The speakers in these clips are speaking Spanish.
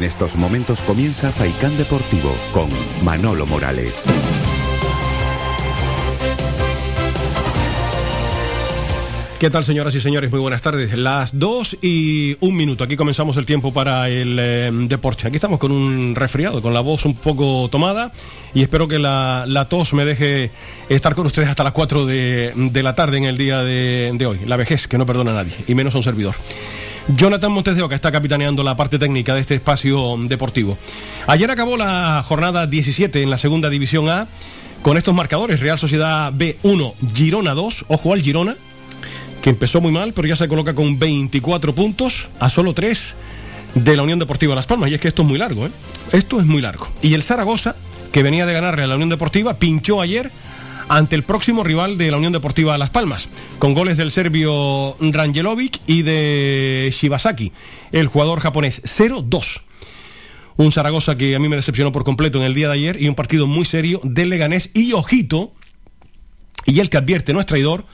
En estos momentos comienza Faicán Deportivo con Manolo Morales. ¿Qué tal, señoras y señores? Muy buenas tardes. Las dos y un minuto. Aquí comenzamos el tiempo para el eh, deporte. Aquí estamos con un resfriado, con la voz un poco tomada y espero que la, tos me deje estar con ustedes hasta las 4 de, la tarde en el día de, de, hoy. La vejez que no perdona a nadie, y menos a un servidor. Jonathan Montes de Oca está capitaneando la parte técnica de este espacio deportivo. Ayer acabó la jornada 17 en la segunda división A con estos marcadores. Real Sociedad B1, Girona 2. Ojo al Girona que empezó muy mal, pero ya se coloca con 24 puntos a solo 3 de la Unión Deportiva Las Palmas. Y es que esto es muy largo, ¿eh? Esto es muy largo. Y el Zaragoza, que venía de ganarle a la Unión Deportiva, pinchó ayer ante el próximo rival de la Unión Deportiva Las Palmas, con goles del serbio Rangelovic y de Shibasaki, el jugador japonés. 0-2. Un Zaragoza que a mí me decepcionó por completo en el día de ayer y un partido muy serio del Leganés y ojito, y el que advierte no es traidor,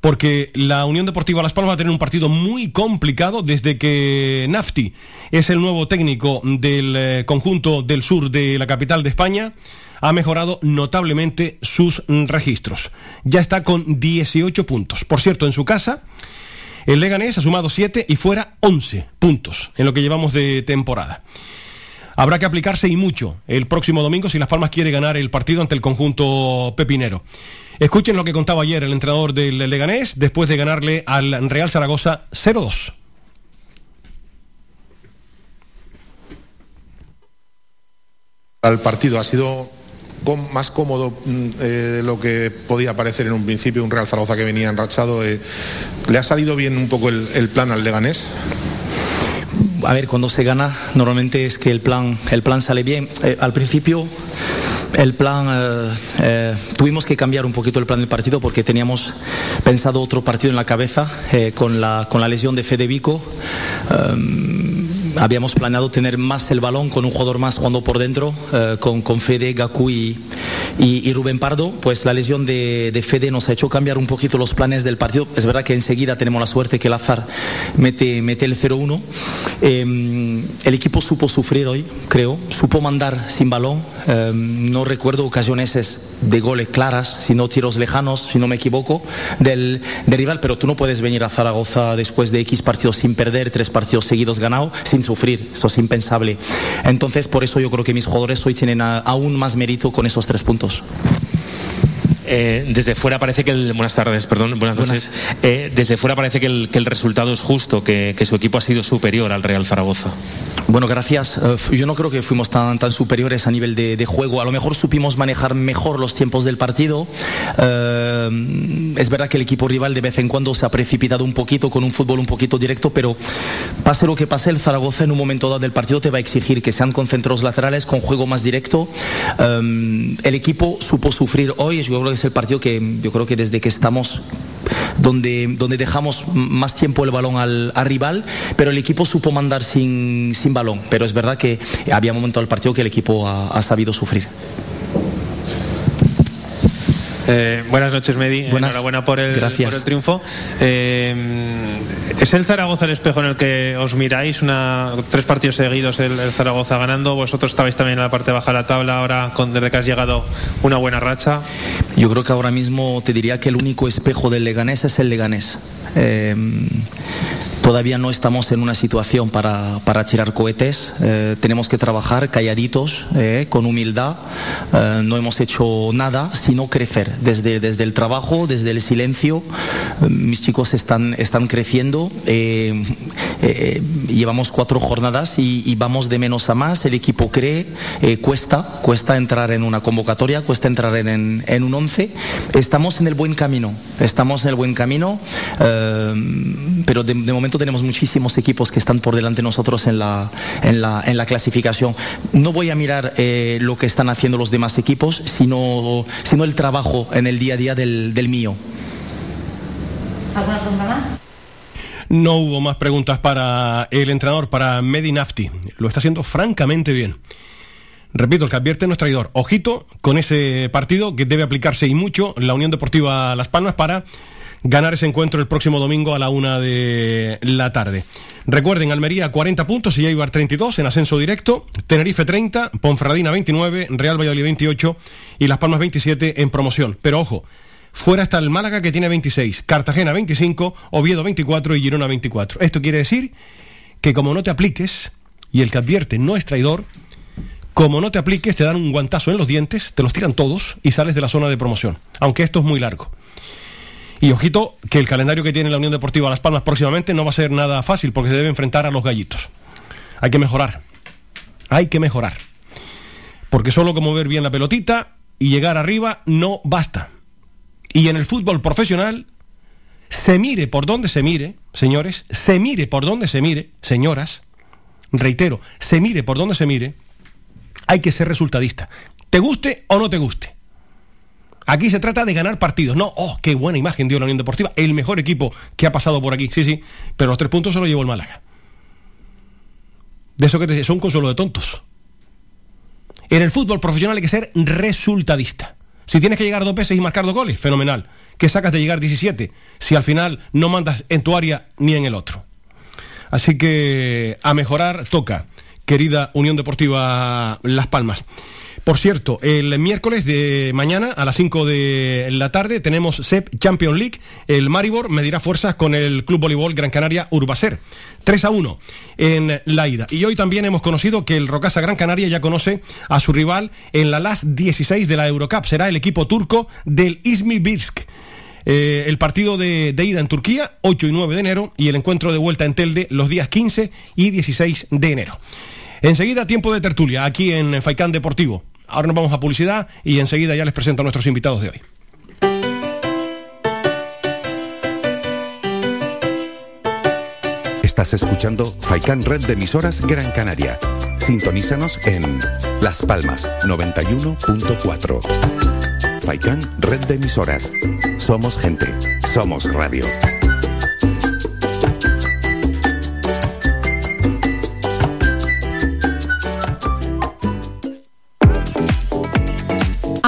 porque la Unión Deportiva Las Palmas va a tener un partido muy complicado desde que Nafti es el nuevo técnico del eh, conjunto del sur de la capital de España. Ha mejorado notablemente sus registros. Ya está con 18 puntos. Por cierto, en su casa, el Leganés ha sumado 7 y fuera 11 puntos en lo que llevamos de temporada. Habrá que aplicarse y mucho el próximo domingo si Las Palmas quiere ganar el partido ante el conjunto pepinero. Escuchen lo que contaba ayer el entrenador del Leganés después de ganarle al Real Zaragoza 0-2. El partido ha sido más cómodo mm, eh, de lo que podía parecer en un principio un Real Zaragoza que venía enrachado. Eh, ¿Le ha salido bien un poco el, plan al Leganés? A ver, cuando se gana, normalmente es que el plan, el plan sale bien. Eh, al principio el plan, tuvimos que cambiar un poquito el plan del partido porque teníamos pensado otro partido en la cabeza con, la, con la lesión de Fede Vico habíamos planeado tener más el balón con un jugador más jugando por dentro, eh, con, con, Fede, Gaku y, y, Rubén Pardo. Pues la lesión de, de, Fede nos ha hecho cambiar un poquito los planes del partido. Es verdad que enseguida tenemos la suerte que el azar mete, mete el 0-1. Em, el equipo supo sufrir hoy, creo, supo mandar sin balón. Em, no recuerdo ocasiones de goles claras, sino tiros lejanos, si no me equivoco, del, del rival, pero tú no puedes venir a Zaragoza después de X partidos sin perder, tres partidos seguidos ganados, sin sufrir, eso es impensable. Entonces, por eso yo creo que mis jugadores hoy tienen aún más mérito con esos tres puntos. Eh, desde fuera parece que el. Buenas tardes, perdón, buenas noches. Eh, desde fuera parece que el, que el resultado es justo, que, que, su equipo ha sido superior al Real Zaragoza. Bueno, gracias. Eh, yo no creo que fuimos tan, tan superiores a nivel de, de, juego. A lo mejor supimos manejar mejor los tiempos del partido. es verdad que el equipo rival de vez en cuando se ha precipitado un poquito con un fútbol un poquito directo, pero pase lo que pase, el Zaragoza en un momento dado del partido te va a exigir que sean concentrados laterales con juego más directo. el equipo supo sufrir hoy. Yo creo que es el partido que yo creo que desde que estamos donde, donde dejamos más tiempo el balón al, rival, pero el equipo supo mandar sin, sin balón. Pero es verdad que había momentos del partido que el equipo ha, sabido sufrir. Eh, buenas noches, Medi. Enhorabuena por el, por el triunfo. Eh, ¿Es el Zaragoza el espejo en el que os miráis? Una, tres partidos seguidos el, Zaragoza ganando. Vosotros estabais también en la parte baja de la tabla. Ahora, con, desde que has llegado, una buena racha. Yo creo que ahora mismo te diría que el único espejo del Leganés es el Leganés. Eh, Todavía no estamos en una situación para, para tirar cohetes. Eh, tenemos que trabajar calladitos, eh, con humildad. Eh, no hemos hecho nada, sino crecer. Desde, desde el trabajo, desde el silencio. mis chicos están, están creciendo. llevamos cuatro jornadas y, vamos de menos a más. El equipo cree. cuesta, cuesta entrar en una convocatoria, cuesta entrar en, en, un once. Estamos en el buen camino. Estamos en el buen camino. pero de momento tenemos muchísimos equipos que están por delante de nosotros en la, en la, en la clasificación. No voy a mirar eh, lo que están haciendo los demás equipos, sino, sino el trabajo en el día a día del, del mío. ¿Alguna pregunta más? No hubo más preguntas para el entrenador, para Medinafti. Lo está haciendo francamente bien. Repito, el que advierte no es traidor. Ojito con ese partido que debe aplicarse y mucho la Unión Deportiva Las Palmas para ganar ese encuentro el próximo domingo a la una de la tarde. Recuerden, Almería 40 puntos y Eibar 32 en ascenso directo, Tenerife 30, Ponferradina 29, Real Valladolid 28 y Las Palmas 27 en promoción. Pero ojo, fuera está el Málaga que tiene 26, Cartagena 25, Oviedo 24 y Girona 24. Esto quiere decir que como no te apliques, y el que advierte no es traidor, como no te apliques, te dan un guantazo en los dientes, te los tiran todos y sales de la zona de promoción. Aunque esto es muy largo. Y ojito que el calendario que tiene la Unión Deportiva Las Palmas próximamente no va a ser nada fácil porque se debe enfrentar a los gallitos. Hay que mejorar. Hay que mejorar. Porque solo como ver bien la pelotita y llegar arriba no basta. Y en el fútbol profesional, se mire por donde se mire, señores, se mire por donde se mire, señoras, reitero, se mire por donde se mire, hay que ser resultadista. Te guste o no te guste. Aquí se trata de ganar partidos. No, oh, qué buena imagen dio la Unión Deportiva. El mejor equipo que ha pasado por aquí. Sí, sí. Pero los tres puntos se los llevó el Málaga. De eso que te son consuelo de tontos. En el fútbol profesional hay que ser resultadista. Si tienes que llegar dos veces y marcar dos goles, fenomenal. ¿Qué sacas de llegar 17 si al final no mandas en tu área ni en el otro? Así que a mejorar toca, querida Unión Deportiva Las Palmas. Por cierto, el miércoles de mañana a las 5 de la tarde tenemos SEP Champions League. El Maribor medirá fuerzas con el Club Voleibol Gran Canaria Urbaser. 3 a 1 en la ida. Y hoy también hemos conocido que el Rocasa Gran Canaria ya conoce a su rival en la LAS 16 de la Eurocup. Será el equipo turco del Izmi Birsk. Eh, el partido de, de, ida en Turquía, 8 y 9 de enero, y el encuentro de vuelta en Telde los días 15 y 16 de enero. Enseguida, tiempo de tertulia, aquí en Faicán Deportivo. Ahora nos vamos a publicidad y enseguida ya les presento a nuestros invitados de hoy. Estás escuchando Faikan Red de emisoras Gran Canaria. Sintonízanos en Las Palmas 91.4. Faikan Red de emisoras. Somos gente. Somos radio.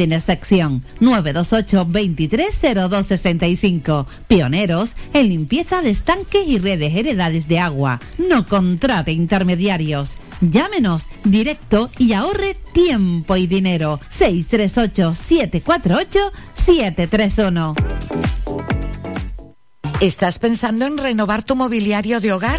sin excepción. 928-230265. Pioneros en limpieza de estanques y redes heredades de agua. No contrate intermediarios. Llámenos directo y ahorre tiempo y dinero. 638-748-731. ¿Estás pensando en renovar tu mobiliario de hogar?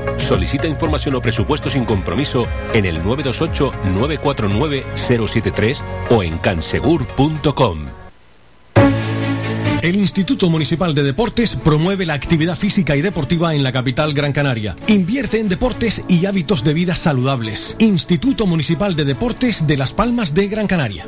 Solicita información o presupuesto sin compromiso en el 928-949-073 o en cansegur.com. El Instituto Municipal de Deportes promueve la actividad física y deportiva en la capital Gran Canaria. Invierte en deportes y hábitos de vida saludables. Instituto Municipal de Deportes de Las Palmas de Gran Canaria.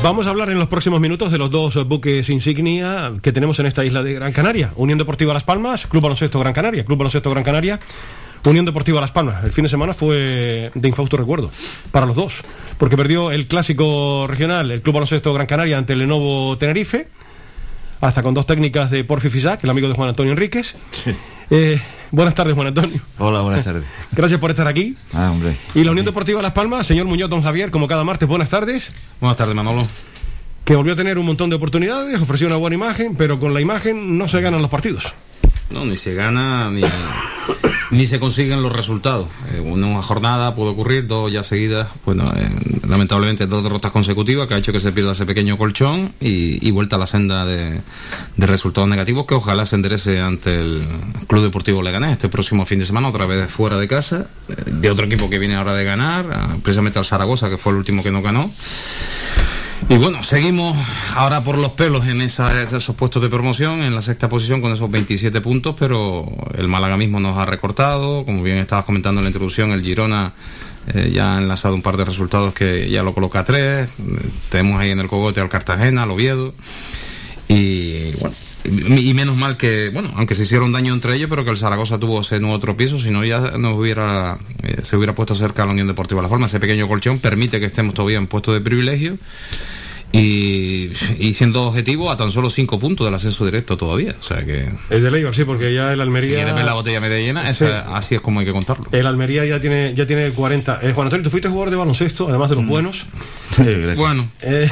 Vamos a hablar en los próximos minutos de los dos buques insignia que tenemos en esta isla de Gran Canaria. Unión Deportiva Las Palmas, Club Baloncesto Gran Canaria. Club Baloncesto Gran Canaria, Unión Deportiva Las Palmas. El fin de semana fue de infausto recuerdo para los dos, porque perdió el clásico regional, el Club Baloncesto Gran Canaria ante el Lenovo Tenerife, hasta con dos técnicas de Porfi Fisac, el amigo de Juan Antonio Enríquez. Eh, buenas tardes, Juan Antonio. Hola, buenas tardes. Gracias por estar aquí. Ah, hombre. Y la Unión Deportiva Las Palmas, señor Muñoz, don Javier, como cada martes, buenas tardes. Buenas tardes, Manolo. Que volvió a tener un montón de oportunidades, ofreció una buena imagen, pero con la imagen no se ganan los partidos. No, ni se gana ni, ni se consiguen los resultados. Eh, una jornada puede ocurrir, dos ya seguidas, bueno, eh, lamentablemente dos derrotas consecutivas que ha hecho que se pierda ese pequeño colchón y, vuelta a la senda de, resultados negativos que ojalá se enderece ante el Club Deportivo Leganés este próximo fin de semana, otra vez fuera de casa, eh, de otro equipo que viene ahora de ganar, precisamente al Zaragoza, que fue el último que no ganó. Y bueno, seguimos ahora por los pelos en esos puestos de promoción, en la sexta posición con esos 27 puntos, pero el Málaga mismo nos ha recortado, como bien estabas comentando en la introducción, el Girona eh, ya ha enlazado un par de resultados que ya lo coloca a tres, tenemos ahí en el cogote al Cartagena, al Oviedo, y bueno, y menos mal que, bueno, aunque se hicieron daño entre ellos, pero que el Zaragoza tuvo ese nuevo tropiezo, si no ya nos hubiera, eh, se hubiera puesto cerca a la Unión Deportiva La Forma. Ese pequeño colchón permite que estemos todavía en puesto de privilegio y, siendo objetivo a tan solo cinco puntos del ascenso directo todavía. O sea que. El de Leibar, sí, porque ya el Almería. Si quieres ver la botella media llena, así es como hay que contarlo. El Almería ya tiene, ya tiene 40. Eh, Juan Antonio, tú fuiste jugador de baloncesto, además de los mm. buenos. bueno. Eh,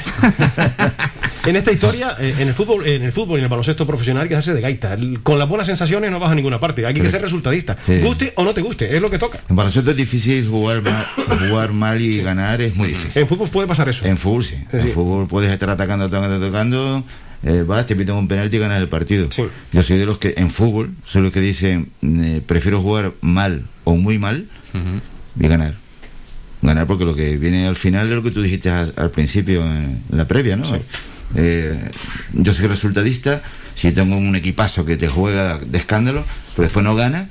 en esta historia, eh, en el fútbol, en el fútbol y en el baloncesto profesional hay que hacerse de gaita. con las buenas sensaciones no vas a ninguna parte. Hay que ser resultadista. Guste o no te guste, es lo que toca. En baloncesto es difícil jugar mal, jugar mal y ganar es muy difícil. En fútbol puede pasar eso. En fútbol sí. En fútbol puedes estar atacando, atacando, atacando. Eh, vas, te piden un penalti y ganas el partido. Yo soy de los que en fútbol soy los que dicen eh, prefiero jugar mal o muy mal y ganar ganar porque lo que viene al final es lo que tú dijiste al, principio en la previa, ¿no? Eh, yo soy resultadista, si tengo un equipazo que te juega de escándalo, pero después no gana,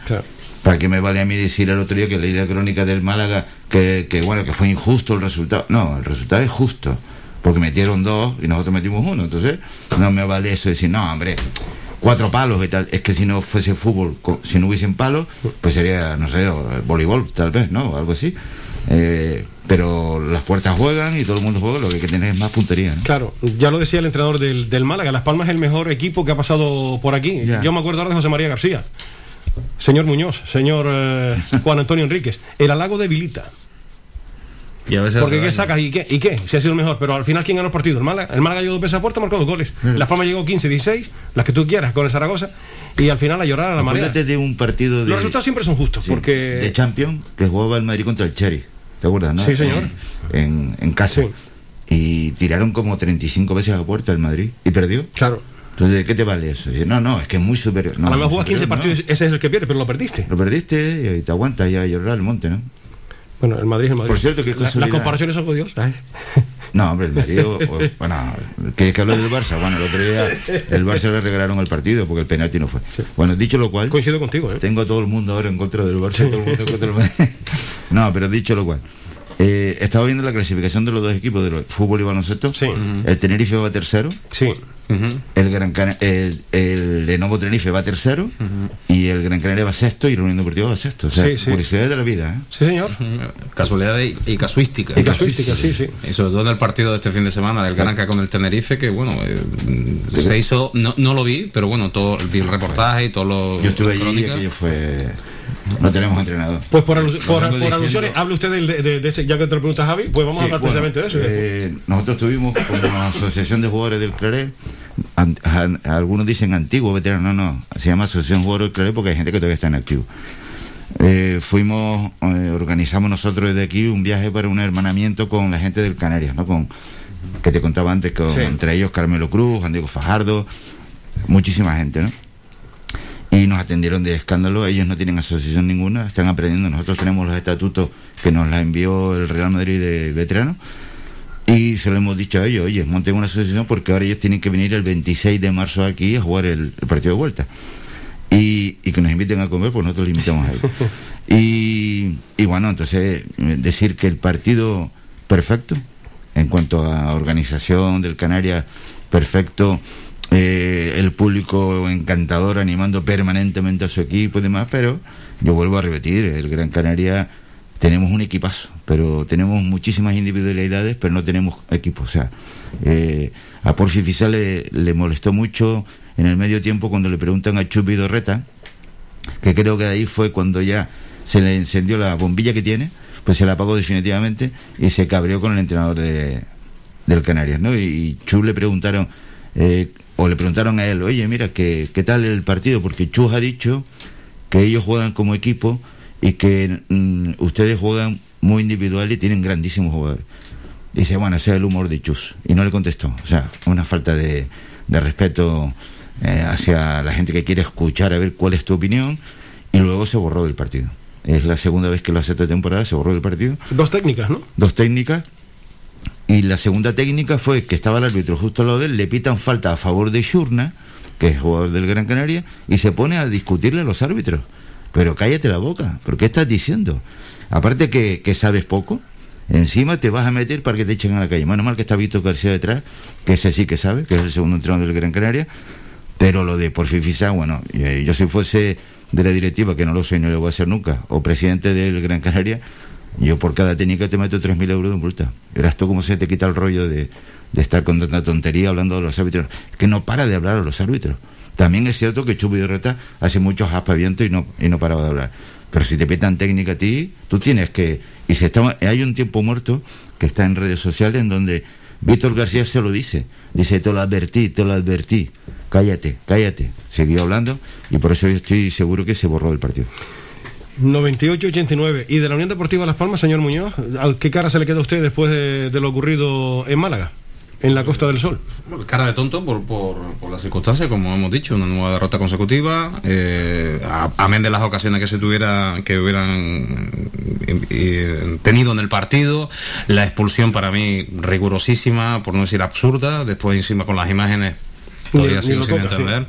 ¿para qué me vale a mí decir el otro día que leí la crónica del Málaga que, que, bueno, que fue injusto el resultado? No, el resultado es justo, porque metieron dos y nosotros metimos uno, entonces no me vale eso de decir, no, hombre, cuatro palos y tal. Es que si no fuese fútbol, si no hubiesen palos, pues sería, no sé, voleibol, tal vez, ¿no? Algo así. Eh, pero las puertas juegan y todo el mundo juega, lo que hay que tener es más puntería. Claro, ya lo decía el entrenador del, del, Málaga, Las Palmas es el mejor equipo que ha pasado por aquí. Yo me acuerdo ahora de José María García. Señor Muñoz, señor eh, Juan Antonio Enríquez, el halago debilita. Y a veces Porque ¿qué sacas? ¿Y qué? ¿Y qué? Si ha sido el mejor. Pero al final, ¿quién ganó el partido? El Málaga. El Málaga llegó de a puerta, marcó dos goles. La Palmas llegó 15, 16, las que tú quieras, con el Zaragoza. Y al final a llorar a la marea. de un partido de... Los resultados siempre son justos, porque... De Champions, que jugaba el Madrid contra el Cherry. ¿Te acuerdas, no? Sí, señor. En, en, casa. Y tiraron como 35 veces a puerta el Madrid. ¿Y perdió? Claro. Entonces, ¿de qué te vale eso? no, no, es que es muy superior. No, a lo mejor juegas 15 partidos, ese es el que pierde, pero lo perdiste. Lo perdiste y te aguantas ya a llorar al monte, ¿no? Bueno, el Madrid es el Madrid. Por cierto, ¿qué cosa Las comparaciones son odiosas. ¿eh? No, hombre, el Madrid, bueno, que, que habló del Barça. Bueno, el otro día el Barça le regalaron el partido porque el penalti no fue. Bueno, dicho lo cual. Coincido contigo, ¿eh? Tengo a todo el mundo ahora en contra del Barça, todo el mundo en contra del Madrid. No, pero dicho lo cual. Eh, estaba viendo la clasificación de los dos equipos de fútbol y baloncesto. Sí. El Tenerife va tercero. Sí. El Gran el, el Lenovo Tenerife va tercero y el Gran Canaria va sexto y el Unión Deportiva va sexto. O sea, curiosidad de la vida. ¿eh? Sí, señor. Casualidad y, casuística. Y casuística, sí, sí. Y sobre todo en el partido de este fin de semana del Granca con el Tenerife, que bueno, eh, se hizo, no, no lo vi, pero bueno, todo vi el reportaje y todo lo. Yo estuve allí y aquello fue no tenemos entrenador. Pues por, alusiones, hable usted de, ese, ya que te lo preguntas Javi, pues vamos a hablar precisamente de eso. Eh, nosotros tuvimos como asociación de jugadores del Claret, algunos dicen antiguo veterano, no, no, se llama asociación de jugadores del Claret porque hay gente que todavía está en activo. Eh, fuimos, eh, organizamos nosotros desde aquí un viaje para un hermanamiento con la gente del Canarias, ¿no? Con, que te contaba antes, con, entre ellos Carmelo Cruz, Juan Diego Fajardo, muchísima gente, ¿no? Y nos atendieron de escándalo. Ellos no tienen asociación ninguna, están aprendiendo. Nosotros tenemos los estatutos que nos la envió el Real Madrid de veteranos y se lo hemos dicho a ellos, oye, monten una asociación porque ahora ellos tienen que venir el 26 de marzo aquí a jugar el, partido de vuelta. Y, que nos inviten a comer, pues nosotros les invitamos a ellos. Y, y bueno, entonces decir que el partido perfecto, en cuanto a organización del Canarias, perfecto, eh, el público encantador animando permanentemente a su equipo y demás, pero yo vuelvo a repetir, el Gran Canaria tenemos un equipazo, pero tenemos muchísimas individualidades, pero no tenemos equipo. O sea, eh, a Porfi Fisal le, molestó mucho en el medio tiempo cuando le preguntan a Chupi Dorreta, que creo que de ahí fue cuando ya se le encendió la bombilla que tiene, pues se la apagó definitivamente y se cabreó con el entrenador de, del Canarias, ¿no? Y, y le preguntaron, eh, o le preguntaron a él, oye, mira, ¿qué, qué tal el partido? Porque Chus ha dicho que ellos juegan como equipo y que mm, ustedes juegan muy individual y tienen grandísimos jugadores. Dice, bueno, ese es el humor de Chus. Y no le contestó. O sea, una falta de, de respeto eh, hacia la gente que quiere escuchar a ver cuál es tu opinión. Y luego se borró del partido. Es la segunda vez que lo hace esta temporada, se borró del partido. Dos técnicas, ¿no? Dos técnicas y la segunda técnica fue que estaba el árbitro justo al lado de él, le pitan falta a favor de Shurna, que es jugador del Gran Canaria, y se pone a discutirle a los árbitros. Pero cállate la boca, ¿por qué estás diciendo? Aparte que, sabes poco, encima te vas a meter para que te echen a la calle. Menos mal que está Víctor García detrás, que ese sí que sabe, que es el segundo entrenador del Gran Canaria, pero lo de Porfifisa, bueno, yo si fuese de la directiva, que no lo soy, no lo voy a hacer nunca, o presidente del Gran Canaria, yo por cada técnica te meto 3.000 euros de multa. Verás tú cómo se te quita el rollo de, estar con tanta tontería hablando de los árbitros. Que no para de hablar a los árbitros. También es cierto que Chubi Reta hace muchos aspavientos y no, y no paraba de hablar. Pero si te pitan técnica a ti, tú tienes que... Y si está, hay un tiempo muerto que está en redes sociales en donde Víctor García se lo dice. Dice, te lo advertí, te lo advertí. Cállate, cállate. Siguió hablando y por eso yo estoy seguro que se borró del partido. 98-89. ¿Y de la Unión Deportiva Las Palmas, señor Muñoz? ¿Qué cara se le queda a usted después de, lo ocurrido en Málaga? en la Costa del Sol. Cara de tonto por, por, por las circunstancias, como hemos dicho, una nueva derrota consecutiva, eh, amén de las ocasiones que se tuviera, que hubieran eh, eh, tenido en el partido, la expulsión para mí rigurosísima, por no decir absurda, después encima con las imágenes todavía sigo sin entender.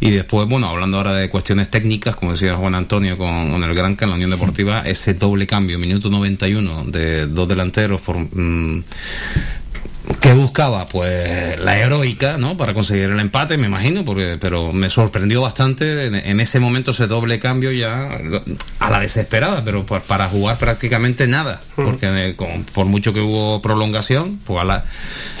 Y después, bueno, hablando ahora de cuestiones técnicas, como decía Juan Antonio con, el Granca en la Unión Deportiva, ese doble cambio, minuto 91 de dos delanteros por... Mm, que buscaba pues la heroica no para conseguir el empate me imagino porque pero me sorprendió bastante. En, ese momento ese doble cambio ya a la desesperada pero para jugar prácticamente nada porque eh, por mucho que hubo prolongación pues la,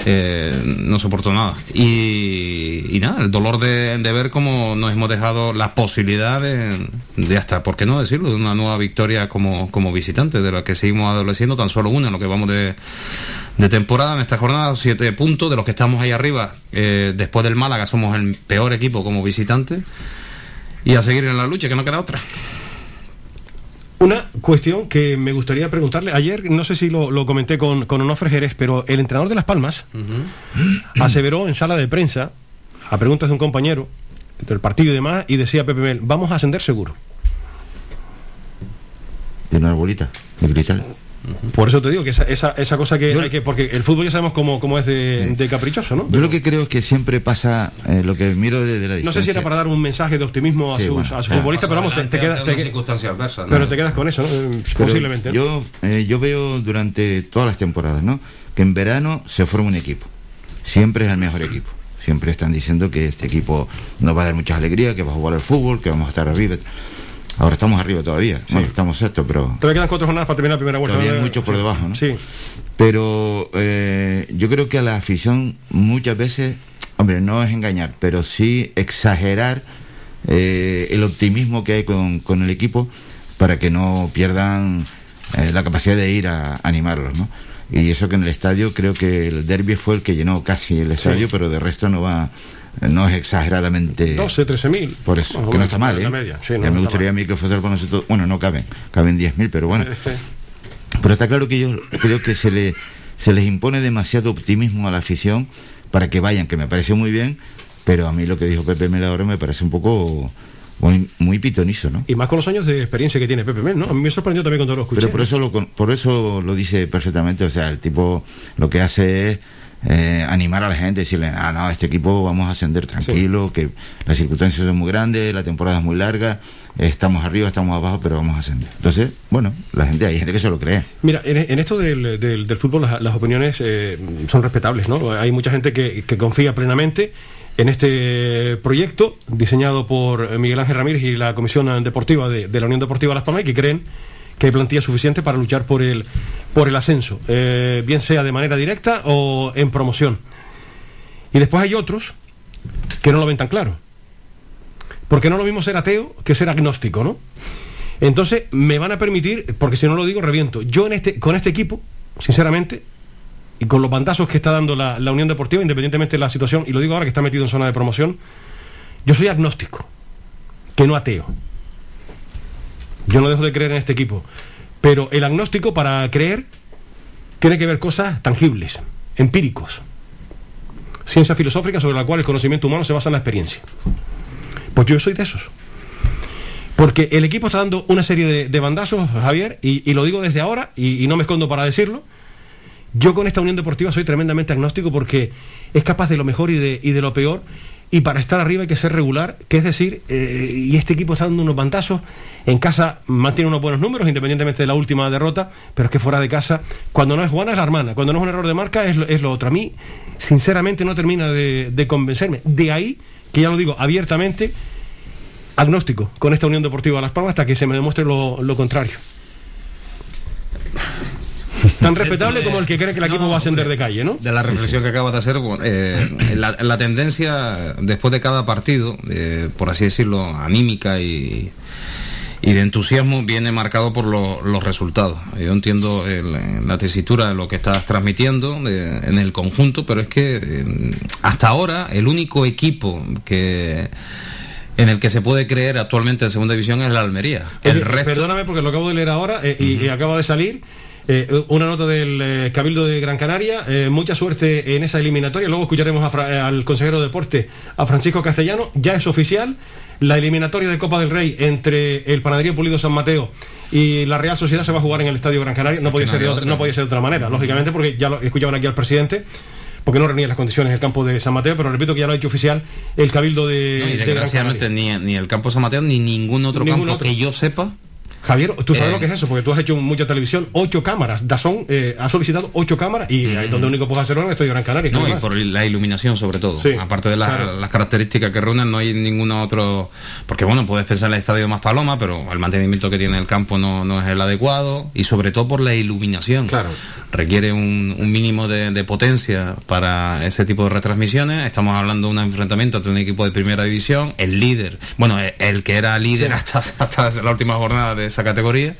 eh, no soportó nada. Y, nada el dolor de, ver cómo nos hemos dejado la posibilidad de, hasta por qué no decirlo de una nueva victoria como como visitante de la que seguimos adoleciendo tan solo una en lo que vamos de de temporada en esta jornada, siete puntos de los que estamos ahí arriba. Eh, después del Málaga somos el peor equipo como visitante y a seguir en la lucha, que no queda otra. Una cuestión que me gustaría preguntarle. Ayer, no sé si lo, comenté con, con Onofre Jerez, pero el entrenador de Las Palmas aseveró en sala de prensa, a preguntas de un compañero, del partido y demás, y decía Pepe Mel, vamos a ascender seguro. De una arbolita, de cristal. Por eso te digo que esa, esa, cosa que hay que. Porque el fútbol ya sabemos cómo, cómo es de, caprichoso, ¿no? Yo lo que creo es que siempre pasa eh, lo que miro desde la distancia. No sé si era para dar un mensaje de optimismo a, sus, a sus futbolistas, pero vamos, te, quedas. Pero te quedas con eso, ¿no? Posiblemente. Yo, eh, yo veo durante todas las temporadas, ¿no? Que en verano se forma un equipo. Siempre es el mejor equipo. Siempre están diciendo que este equipo nos va a dar mucha alegría, que va a jugar al fútbol, que vamos a estar arriba. Ahora estamos arriba todavía, bueno, estamos sexto, pero... Todavía quedan cuatro jornadas para terminar la primera vuelta. Todavía hay muchos por debajo, ¿no? Sí. Pero eh, yo creo que a la afición muchas veces, hombre, no es engañar, pero sí exagerar eh, el optimismo que hay con, el equipo para que no pierdan eh, la capacidad de ir a animarlos, ¿no? Y eso que en el estadio creo que el derby fue el que llenó casi el estadio, pero de resto no va no es exageradamente 12, 13 mil por eso, que no está mal ¿eh? me gustaría a mí que fuese con nosotros bueno no caben caben 10 mil pero bueno pero está claro que yo creo que se le se les impone demasiado optimismo a la afición para que vayan que me pareció muy bien pero a mí lo que dijo Pepe Mel ahora me parece un poco muy, muy pitonizo, ¿no? Y más con los años de experiencia que tiene Pepe Mel, ¿no? A mí me sorprendió también cuando lo escuché. Pero por eso lo, por eso lo dice perfectamente, o sea, el tipo lo que hace es eh, animar a la gente, decirle, ah, no, este equipo vamos a ascender tranquilo, que las circunstancias son muy grandes, la temporada es muy larga, estamos arriba, estamos abajo, pero vamos a ascender. Entonces, bueno, la gente, hay gente que se lo cree. Mira, en, esto del, del, fútbol las, opiniones eh, son respetables, ¿no? Hay mucha gente que, que confía plenamente en este proyecto diseñado por Miguel Ángel Ramírez y la Comisión Deportiva de, de la Unión Deportiva Las Palmas y que creen que hay plantilla suficiente para luchar por el, por el ascenso, eh, bien sea de manera directa o en promoción. Y después hay otros que no lo ven tan claro. Porque no lo mismo ser ateo que ser agnóstico, ¿no? Entonces, me van a permitir, porque si no lo digo, reviento. Yo en este, con este equipo, sinceramente, y con los bandazos que está dando la, la Unión Deportiva, independientemente de la situación, y lo digo ahora que está metido en zona de promoción, yo soy agnóstico, que no ateo. Yo no dejo de creer en este equipo. Pero el agnóstico para creer tiene que ver cosas tangibles, empíricos. Ciencia filosófica sobre la cual el conocimiento humano se basa en la experiencia. Pues yo soy de esos. Porque el equipo está dando una serie de, bandazos, Javier, y, lo digo desde ahora, y, no me escondo para decirlo. Yo con esta Unión Deportiva soy tremendamente agnóstico porque es capaz de lo mejor y de, y de lo peor, y para estar arriba hay que ser regular, que es decir, eh, y este equipo está dando unos bandazos, en casa mantiene unos buenos números, independientemente de la última derrota, pero es que fuera de casa, cuando no es Juana es la hermana, cuando no es un error de marca es lo, es lo otro. A mí, sinceramente, no termina de, convencerme. De ahí, que ya lo digo abiertamente, agnóstico con esta Unión Deportiva de Las Palmas hasta que se me demuestre lo, lo contrario. Tan respetable como el que cree que el equipo va a ascender de calle, ¿no? De la reflexión que acabas de hacer, eh, la, tendencia después de cada partido, eh, por así decirlo, anímica y, de entusiasmo viene marcado por los resultados. Yo entiendo la tesitura de lo que estás transmitiendo en el conjunto, pero es que eh, hasta ahora el único equipo que en el que se puede creer actualmente en segunda división es la Almería. El Perdóname porque lo acabo de leer ahora y acaba de salir. Eh, una nota del eh, Cabildo de Gran Canaria. Eh, mucha suerte en esa eliminatoria. Luego escucharemos al consejero de deporte, a Francisco Castellano. Ya es oficial la eliminatoria de Copa del Rey entre el Panadería Pulido San Mateo y la Real Sociedad se va a jugar en el Estadio Gran Canaria. No podía, ser, de otra, no podía ser de otra manera, lógicamente, porque ya lo escuchaban aquí al presidente porque no reunía las condiciones el campo de San Mateo, pero repito que ya lo ha hecho oficial el Cabildo de. desgraciadamente ni, ni, el campo de San Mateo ni ningún otro campo que yo sepa Javier, tú sabes lo que es eso, porque tú has hecho mucha televisión, ocho cámaras. Dazón eh, ha solicitado ocho cámaras y ahí donde único puedes hacerlo en el Estadio Gran Canaria. No, y por la iluminación sobre todo. Aparte de las características que reúnen, no hay ningún otro... Porque bueno, puedes pensar en el estadio más paloma, pero el mantenimiento que tiene el campo no, no es el adecuado y sobre todo por la iluminación. Claro. Requiere un, mínimo de, potencia para ese tipo de retransmisiones. Estamos hablando de un enfrentamiento entre un equipo de primera división, el líder, bueno, el, que era líder hasta, hasta la última jornada de esa categoría.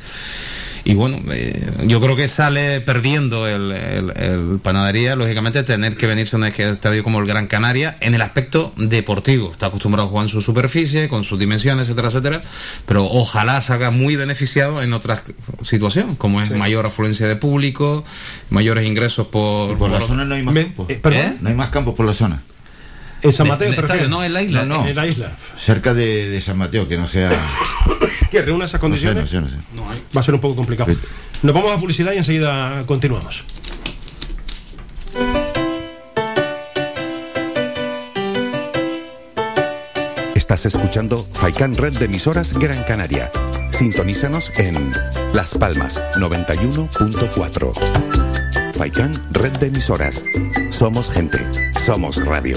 Y bueno, eh, yo creo que sale perdiendo el, Panadería, lógicamente, tener que venirse a un estadio como el Gran Canaria en el aspecto deportivo. Está acostumbrado a jugar en su superficie, con sus dimensiones, etcétera, etcétera, pero ojalá salga muy beneficiado en otras situaciones, como es mayor afluencia de público, mayores ingresos por... por, la zona no hay más campos. Eh, no hay más campos por la zona. En San Mateo, no, en la isla. No, En la isla. Cerca de, San Mateo, que no sea. que reúna esas condiciones. Va a ser un poco complicado. Nos vamos a publicidad y enseguida continuamos. Estás escuchando Faikan Red de emisoras Gran Canaria. Sintonízanos en Las Palmas 91.4. Faikan Red de emisoras. Somos gente. Somos radio.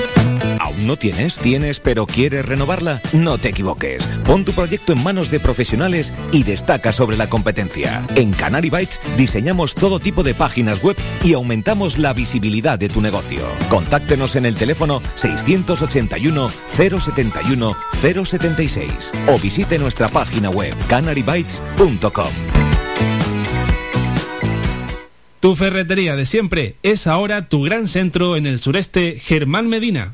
¿Aún no tienes? ¿Tienes pero quieres renovarla? No te equivoques. Pon tu proyecto en manos de profesionales y destaca sobre la competencia. En Canary Bytes diseñamos todo tipo de páginas web y aumentamos la visibilidad de tu negocio. Contáctenos en el teléfono 681 071 076 o visite nuestra página web canarybytes.com. Tu ferretería de siempre es ahora tu gran centro en el sureste Germán Medina.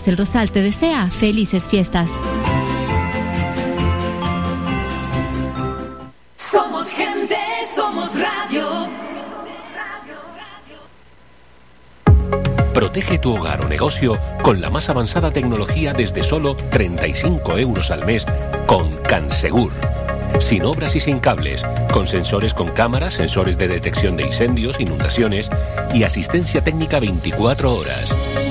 el Rosal te desea felices fiestas. Somos gente, somos radio. Protege tu hogar o negocio con la más avanzada tecnología desde solo 35 euros al mes con Cansegur. Sin obras y sin cables, con sensores con cámaras, sensores de detección de incendios, inundaciones y asistencia técnica 24 horas.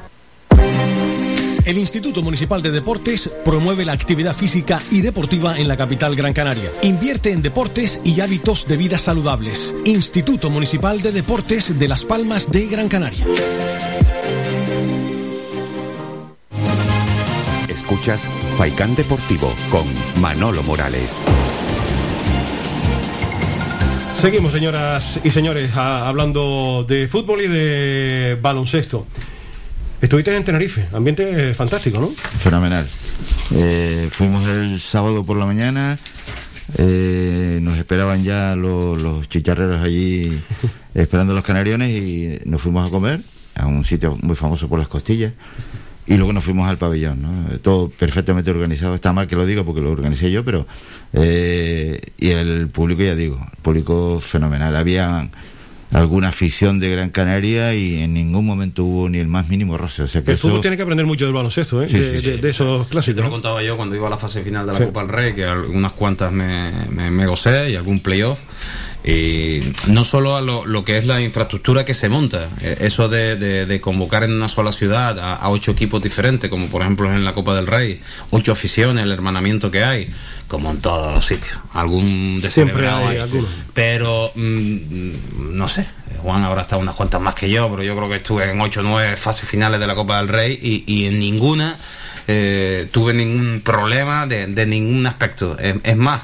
El Instituto Municipal de Deportes promueve la actividad física y deportiva en la capital Gran Canaria. Invierte en deportes y hábitos de vida saludables. Instituto Municipal de Deportes de Las Palmas de Gran Canaria. Escuchas Faikán Deportivo con Manolo Morales. Seguimos, señoras y señores, hablando de fútbol y de baloncesto. Estuviste en Tenerife, ambiente fantástico, ¿no? Fenomenal. Eh, fuimos el sábado por la mañana, eh, nos esperaban ya los, chicharreros allí esperando los canariones y nos fuimos a comer a un sitio muy famoso por las costillas, y luego nos fuimos al pabellón, ¿no? Todo perfectamente organizado. Está mal que lo diga porque lo organicé yo, pero... Eh, y el público, ya digo, el público fenomenal. Había alguna afición de Gran Canaria y en ningún momento hubo ni el más mínimo roce. O sea que el fútbol tiene que aprender mucho del baloncesto, ¿eh? de, esos clásicos. Te lo contaba yo cuando iba a la fase final de la Copa del Rey, que algunas cuantas me, me, me gocé y algún playoff. Y no solo a lo, que es la infraestructura que se monta, eh, eso de, convocar en una sola ciudad a, ocho equipos diferentes, como por ejemplo en la Copa del Rey, ocho aficiones, el hermanamiento que hay, como en todos los sitios, algún Siempre hay, Pero, mm, no sé, Juan habrá estado unas cuantas más que yo, pero yo creo que estuve en ocho o nueve fases finales de la Copa del Rey y, en ninguna eh, tuve ningún problema de, ningún aspecto. es más,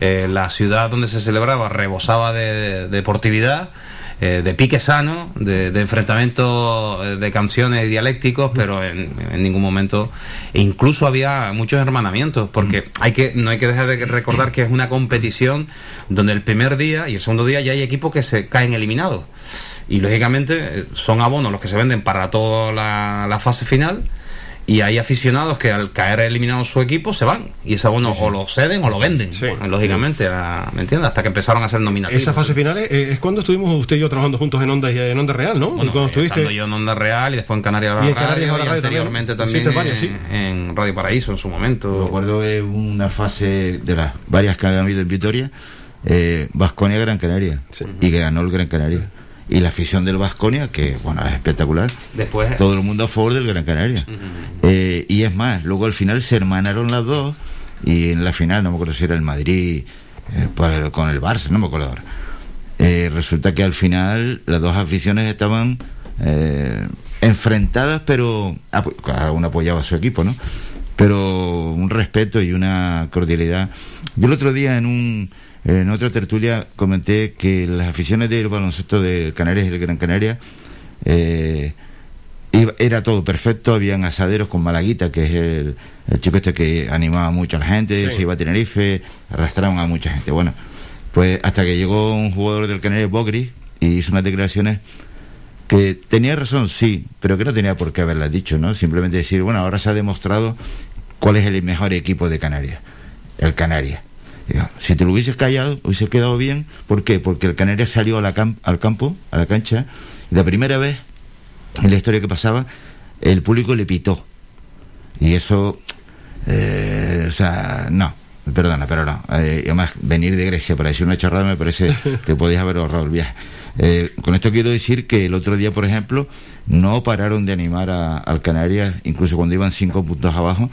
eh, la ciudad donde se celebraba rebosaba de, deportividad. Eh, de pique sano, de, enfrentamiento eh, de canciones dialécticos, pero en, ningún momento. E incluso había muchos hermanamientos, porque hay que, no hay que dejar de recordar que es una competición donde el primer día y el segundo día ya hay equipos que se caen eliminados. Y lógicamente son abonos los que se venden para toda la fase final y hay aficionados que al caer eliminado su equipo se van. Y ese abono o lo ceden o lo venden lógicamente ¿me entiendes? hasta que empezaron a ser nominativos. Esa fase final es, cuando estuvimos usted y yo trabajando juntos en Onda en Onda Real ¿no? Bueno, cuando estuviste yo en Onda Real y después en Canarias y, en Canarias Radio, y anteriormente también, en, Radio Paraíso en su momento. Recuerdo de una fase de las varias que había habido en Vitoria eh, Vasconia Gran Canaria y que ganó el Gran Canaria y la afición del Vasconia, que bueno, es espectacular. Después, Todo el mundo a favor del Gran Canaria. Eh, y es más, luego al final se hermanaron las dos y en la final, no me acuerdo si era el Madrid eh, con el Barça, no me acuerdo ahora. Eh, resulta que al final las dos aficiones estaban enfrentadas, pero cada uno apoyaba a su equipo, ¿no? Pero un respeto y una cordialidad. Yo el otro día en un en otra tertulia comenté que las aficiones del baloncesto de Canarias y del Gran Canaria eh, era todo perfecto, habían asaderos con Malaguita, que es el, chico este que animaba mucho a la gente, se iba a Tenerife, arrastraban a mucha gente. Bueno, pues hasta que llegó un jugador del Canarias, Bogri, y hizo unas declaraciones que tenía razón, sí, pero que no tenía por qué haberlas dicho, ¿no? Simplemente decir, bueno, ahora se ha demostrado cuál es el mejor equipo de Canarias, el Canarias. Si te lo hubieses callado, hubiese quedado bien. ¿Por qué? Porque el Canarias salió al campo, a la cancha, y la primera vez en la historia que pasaba, el público le pitó. Y eso, eh, o sea, no, perdona, pero no. Eh, además, venir de Grecia para decir una chorrada me parece que podías haber ahorrado el viaje. Eh, con esto quiero decir que el otro día, por ejemplo, no pararon de animar al Canarias, incluso cuando iban cinco puntos abajo,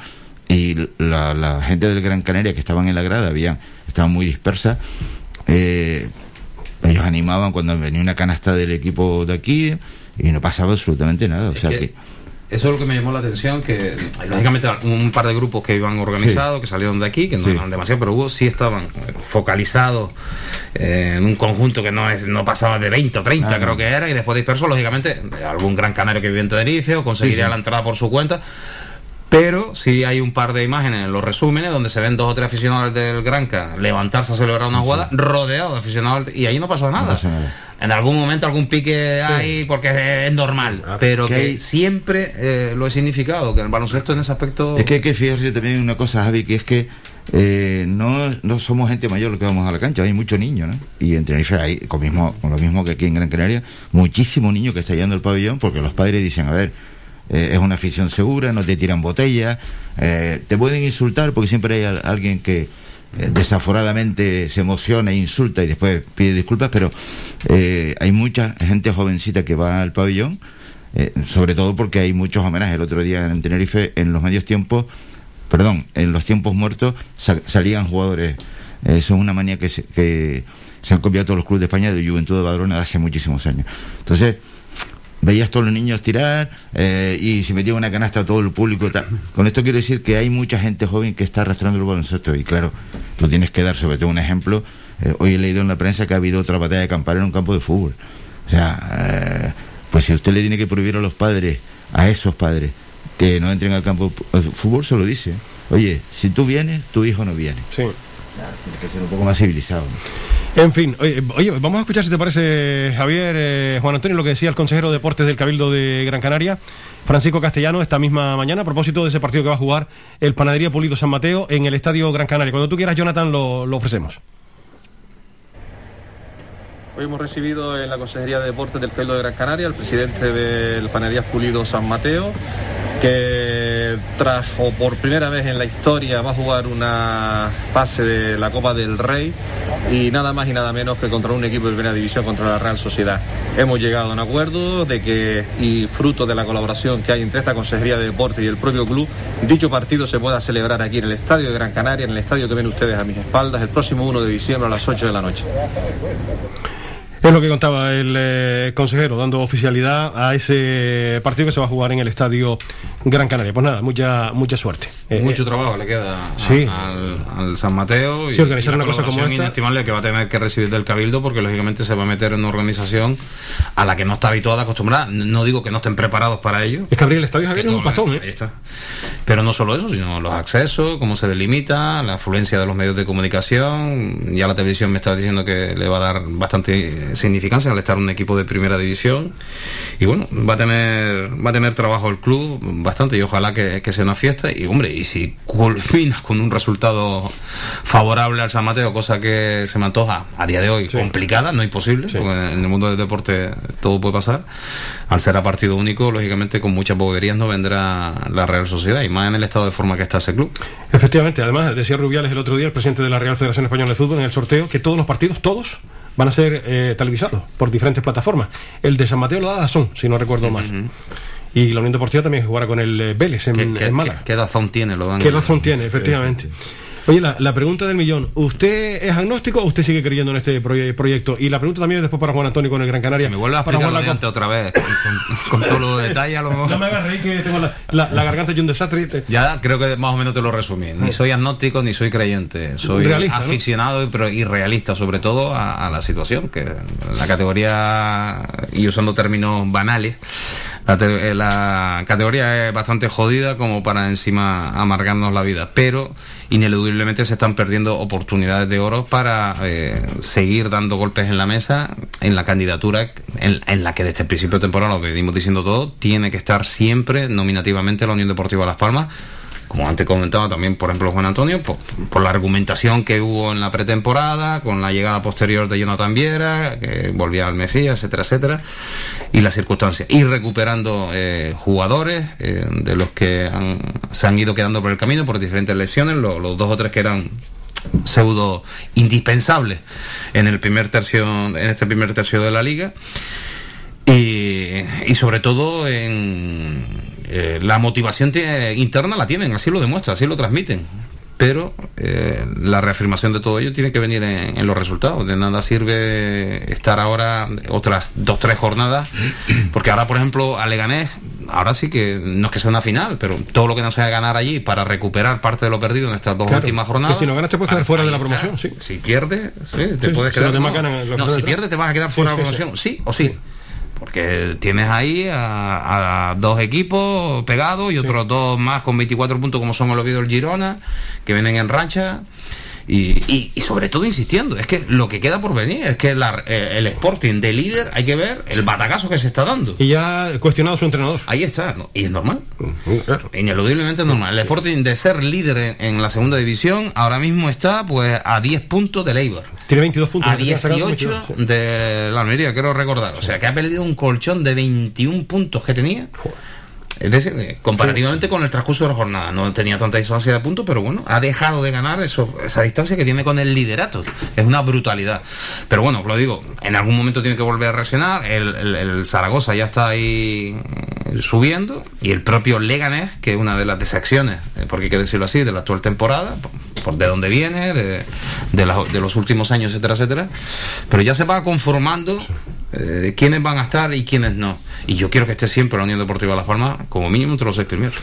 y la, gente del Gran Canaria que estaban en la grada había, estaban muy dispersas. Eh, ellos animaban cuando venía una canasta del equipo de aquí y no pasaba absolutamente nada. O sea que, eso es lo que me llamó la atención, que lógicamente un par de grupos que iban organizados, que salieron de aquí, que no eran demasiado, pero hubo sí estaban focalizados eh, en un conjunto que no es, no pasaba de 20 o 30 ah, creo que era, y después dispersos, lógicamente, algún gran canario que vive en Tenerife o conseguiría la entrada por su cuenta pero sí hay un par de imágenes en los resúmenes donde se ven dos o tres aficionados del Granca levantarse a celebrar una jugada rodeado de aficionados y ahí no pasa nada. En algún momento algún pique hay porque es normal, ah, pero que, siempre eh, lo he significado, que el baloncesto en ese aspecto... Es que hay que fijarse también en una cosa, Javi, que es que eh, no, no somos gente mayor lo que vamos a la cancha, hay muchos niños, ¿no? Y en Tenerife hay, con, mismo, con lo mismo que aquí en Gran Canaria, muchísimo niño que está yendo al pabellón porque los padres dicen, a ver, eh, es una afición segura, no te tiran botellas, eh, te pueden insultar porque siempre hay alguien que eh, desaforadamente se emociona e insulta y después pide disculpas, pero hay mucha gente jovencita que va al pabellón, sobre todo porque hay muchos homenajes. El otro día en Tenerife, en los medios tiempos, perdón, en los tiempos muertos salían jugadores. Eso es una manía que se, que se han copiado todos los clubes de España de Juventud de Badrona hace muchísimos años. Entonces, veías todos los niños tirar eh, y se metía una canasta todo el público. Con esto quiero decir que hay mucha gente joven que está arrastrando el baloncesto y claro, tú tienes que dar sobre todo un ejemplo. Eh, hoy he leído en la prensa que ha habido otra batalla de campar en un campo de fútbol. O sea, eh, pues si usted le tiene que prohibir a los padres, a esos padres, que no entren al campo de fútbol, se lo dice. Oye, si tú vienes, tu hijo no viene. Sí. tiene que ser un poco más civilizado. En fin, oye, vamos a escuchar si te parece, Javier, eh, Juan Antonio, lo que decía el consejero de deportes del Cabildo de Gran Canaria, Francisco Castellano, esta misma mañana, a propósito de ese partido que va a jugar el Panadería Pulido San Mateo en el Estadio Gran Canaria. Cuando tú quieras, Jonathan, lo, lo ofrecemos. Hoy hemos recibido en la Consejería de Deportes del Cabildo de Gran Canaria al presidente del Panadería Pulido San Mateo, que trajo por primera vez en la historia va a jugar una fase de la Copa del Rey y nada más y nada menos que contra un equipo de primera división contra la Real Sociedad. Hemos llegado a un acuerdo de que, y fruto de la colaboración que hay entre esta Consejería de Deportes y el propio club, dicho partido se pueda celebrar aquí en el Estadio de Gran Canaria, en el estadio que ven ustedes a mis espaldas, el próximo 1 de diciembre a las 8 de la noche. Es lo que contaba el eh, consejero, dando oficialidad a ese partido que se va a jugar en el estadio Gran Canaria. Pues nada, mucha mucha suerte. Eh, Mucho trabajo le queda al, San Mateo y, organizar una cosa como esta. inestimable que va a tener que recibir del Cabildo porque lógicamente se va a meter en una organización a la que no está habituada, acostumbrada. No digo que no estén preparados para ello. Es que abrir el estadio Javier es un pastón. ¿eh? Ahí está. Pero no solo eso, sino los accesos, cómo se delimita, la afluencia de los medios de comunicación. Ya la televisión me está diciendo que le va a dar bastante significancia al estar un equipo de primera división. Y bueno, va a tener, va a tener trabajo el club bastante y ojalá que, sea una fiesta. Y hombre, y si culminas con un resultado favorable al San Mateo, cosa que se me antoja a día de hoy complicada, no imposible, porque en el mundo del deporte todo puede pasar. Al ser a partido único, lógicamente con muchas boberías no vendrá la Real Sociedad y más en el estado de forma que está ese club. Efectivamente, además decía Rubiales el otro día, el presidente de la Real Federación Española de Fútbol, en el sorteo, que todos los partidos, todos, van a ser eh, televisados por diferentes plataformas. El de San Mateo lo da Dazón, si no recuerdo mal. Y la Unión Deportiva también jugará con el eh, Vélez en, ¿Qué, Málaga. ¿Qué, razón tiene? Lo dan ¿Qué razón tiene, efectivamente? Oye, la, pregunta del millón, ¿usted es agnóstico o usted sigue creyendo en este proyecto? Y la pregunta también después para Juan Antonio con el Gran Canaria. Si me vuelve a explicar la otra vez, con, todos los detalles a lo mejor. No me hagas reír que tengo la, garganta y un desastre. Ya creo que más o menos te lo resumí. Ni soy agnóstico ni soy creyente. Soy aficionado y realista sobre todo a, a la situación, que la categoría, y usando términos banales, eh, la, categoría es bastante jodida como para encima amargarnos la vida, pero ineludiblemente se están perdiendo oportunidades de oro para eh, seguir dando golpes en la mesa en la candidatura en, en, la que desde el principio de temporada, lo venimos diciendo todo, tiene que estar siempre nominativamente la Unión Deportiva Las Palmas como antes comentaba también, por ejemplo, Juan Antonio, por, la argumentación que hubo en la pretemporada, con la llegada posterior de Jonathan Viera, que volvía al Mesías, etcétera, etcétera, y las circunstancias. Ir recuperando eh, jugadores eh, de los que se han ido quedando por el camino por diferentes lesiones, los dos o tres que eran pseudo indispensables en el primer tercio, en este primer tercio de la liga. Y, y sobre todo en eh, la motivación interna la tienen, así lo demuestra, así lo transmiten. Pero eh, la reafirmación de todo ello tiene que venir en, los resultados. De nada sirve estar ahora otras dos, tres jornadas, porque ahora, por ejemplo, a Leganés, ahora sí que no es que sea una final, pero todo lo que no sea ganar allí para recuperar parte de lo perdido en estas dos últimas jornadas. Que si no ganas te puedes quedar fuera de la promoción, Si pierdes, te puedes quedar. no, si pierdes te vas a quedar fuera de la promoción, sí o sí. Porque tienes ahí a, dos equipos pegados y otros dos más con 24 puntos como son el Oviedo y el Girona, que vienen en rancha. Y, y, sobre todo insistiendo, es que lo que queda por venir es que eh, el Sporting de líder hay que ver el batacazo que se está dando. Y ya cuestionado su entrenador. Ahí está, y es normal. Ineludiblemente es normal. El Sporting de ser líder en, la segunda división ahora mismo está pues a 10 puntos del Eibar. Tiene 22 puntos. A 18 de la Almería, quiero recordar. O sea que ha perdido un colchón de 21 puntos que tenía. Eh, comparativamente con el transcurso de la jornada. No tenía tanta distancia de puntos, pero bueno, ha dejado de ganar eso, esa distancia que tiene con el liderato. Es una brutalidad. Pero bueno, lo digo, en algún momento tiene que volver a reaccionar. El, Zaragoza ya está ahí subiendo y el propio Leganés, que es una de las desacciones, eh, porque hay que decirlo así, de la actual temporada, por, de dónde viene, de, de, los últimos años, etcétera, etcétera. Pero ya se va conformando quiénes van a estar y quiénes no. Y yo quiero que esté siempre la Unión Deportiva La Palma como mínimo entre los seis primeros.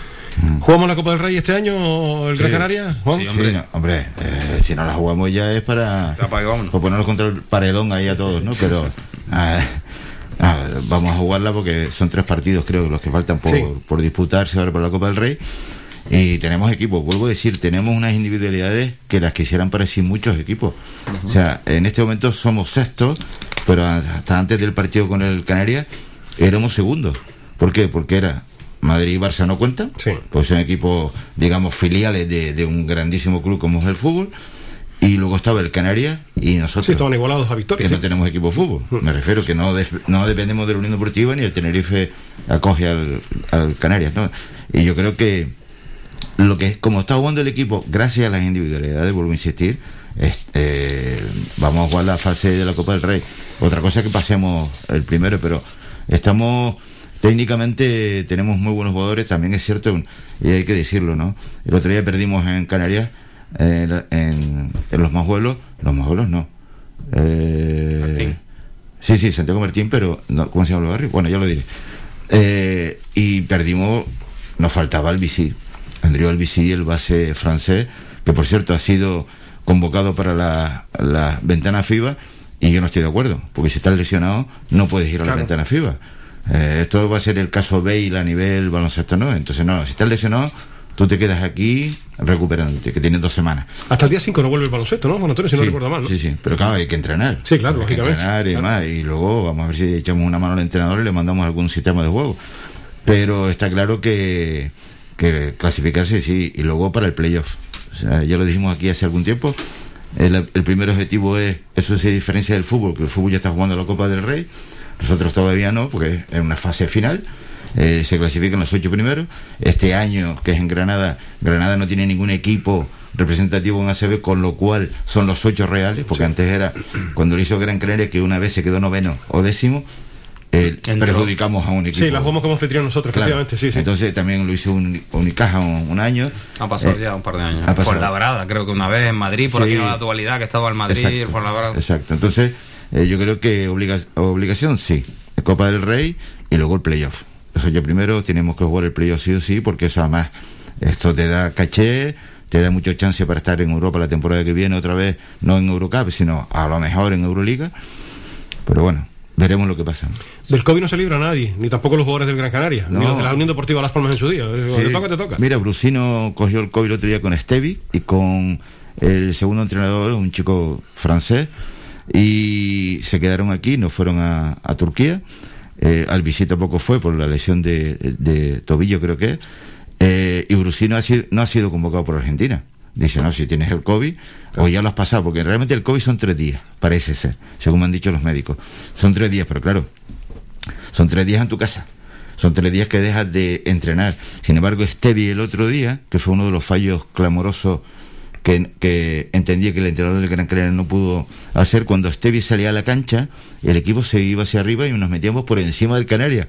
¿Jugamos la Copa del Rey este año, el Gran Canaria? Sí, hombre, hombre eh, si no la jugamos ya es para, para ponernos contra el paredón ahí a todos, ¿no? Pero vamos a jugarla porque son tres partidos, creo, los que faltan por, por disputarse ahora para la Copa del Rey. Y tenemos equipos, vuelvo a decir, tenemos unas individualidades que las quisieran para sí muchos equipos. O sea, en este momento somos sextos, pero hasta antes del partido con el Canarias éramos segundos. ¿Por qué? Porque era Madrid y Barça no cuentan, pues son equipos, digamos, filiales de, de, un grandísimo club como es el fútbol. Y luego estaba el Canarias y nosotros. Sí, estaban igualados a victoria. Que no tenemos equipo de fútbol. Mm. Me refiero que no, no dependemos de la Unión Deportiva ni el Tenerife acoge al, al Canarias. ¿no? Y yo creo que lo que como está jugando el equipo, gracias a las individualidades, vuelvo a insistir, eh, vamos a jugar la fase de la Copa del Rey. Otra cosa es que pasemos el primero, pero estamos técnicamente tenemos muy buenos jugadores, también es cierto, y hay que decirlo, ¿no? El otro día perdimos en Canarias, en, en, los Majuelos, los Majuelos no. Eh, sí, sí, Santiago Martín, pero no, ¿cómo se llama el barrio? Bueno, ya lo diré. Eh, y perdimos, nos faltaba el bici, Andrew Albici, el base francés, que por cierto ha sido convocado para la, la ventana FIBA, y yo no estoy de acuerdo, porque si estás lesionado no puedes ir a la ventana FIBA. Eh, esto va a ser el caso Bale a nivel baloncesto, ¿no? Entonces, no, si estás lesionado, tú te quedas aquí recuperándote, que tienes dos semanas. Hasta el día 5 no vuelve el baloncesto, ¿no? Bueno, si no recuerdo mal, ¿no? Sí, sí, pero claro, hay que entrenar. Sí, claro, hay lógicamente. Que entrenar y más, y luego vamos a ver si echamos una mano al entrenador y le mandamos algún sistema de juego. Pero está claro que que clasificarse, sí, y luego para el playoff. O sea, ya lo dijimos aquí hace algún tiempo. El, primer objetivo es, eso se diferencia del fútbol, que el fútbol ya está jugando la Copa del Rey, nosotros todavía no, porque es una fase final. Eh, se clasifican los ocho primeros. Este año, que es en Granada, Granada no tiene ningún equipo representativo en ACB, con lo cual son los ocho reales, porque antes era, cuando lo hizo Gran Canaria, que una vez se quedó noveno o décimo, eh, perjudicamos a un equipo. Sí, la jugamos como anfitrión nosotros, efectivamente, sí, sí. Entonces también lo hizo un, Unicaja un, año. Ha pasado eh, ya un par de años. Por la brada, creo que una vez en Madrid, por aquí la dualidad que estaba en Madrid, exacto, por la brada. Exacto, entonces eh, yo creo que obligación sí, Copa del Rey y luego el playoff. Eso yo primero tenemos que jugar el playoff sí o sí, porque eso además, esto te da caché, te da mucha chance para estar en Europa la temporada que viene otra vez, no en Eurocup, sino a lo mejor en Euroliga. Pero bueno, veremos lo que pasa. Del COVID no se libra nadie, ni tampoco los jugadores del Gran Canaria, ni los de la Unión Deportiva Las Palmas en su día. Te toca, te toca. Mira, Brusino cogió el COVID el otro día con Stevi y con el segundo entrenador, un chico francés, y se quedaron aquí, no fueron a, Turquía. Eh, al visita tampoco fue por la lesión de, tobillo, creo que. Eh, y Brusino no ha sido convocado por Argentina. Dice, no, si tienes el COVID, o ya lo has pasado, porque realmente el COVID son tres días, parece ser, según me han dicho los médicos. Son tres días, pero claro, son tres días en tu casa. Son tres días que dejas de entrenar. Sin embargo, Stevie el otro día, que fue uno de los fallos clamorosos que, que entendía que el entrenador del Gran Canaria no pudo hacer, cuando Stevie salía a la cancha, el equipo se iba hacia arriba y nos metíamos por encima del Canaria.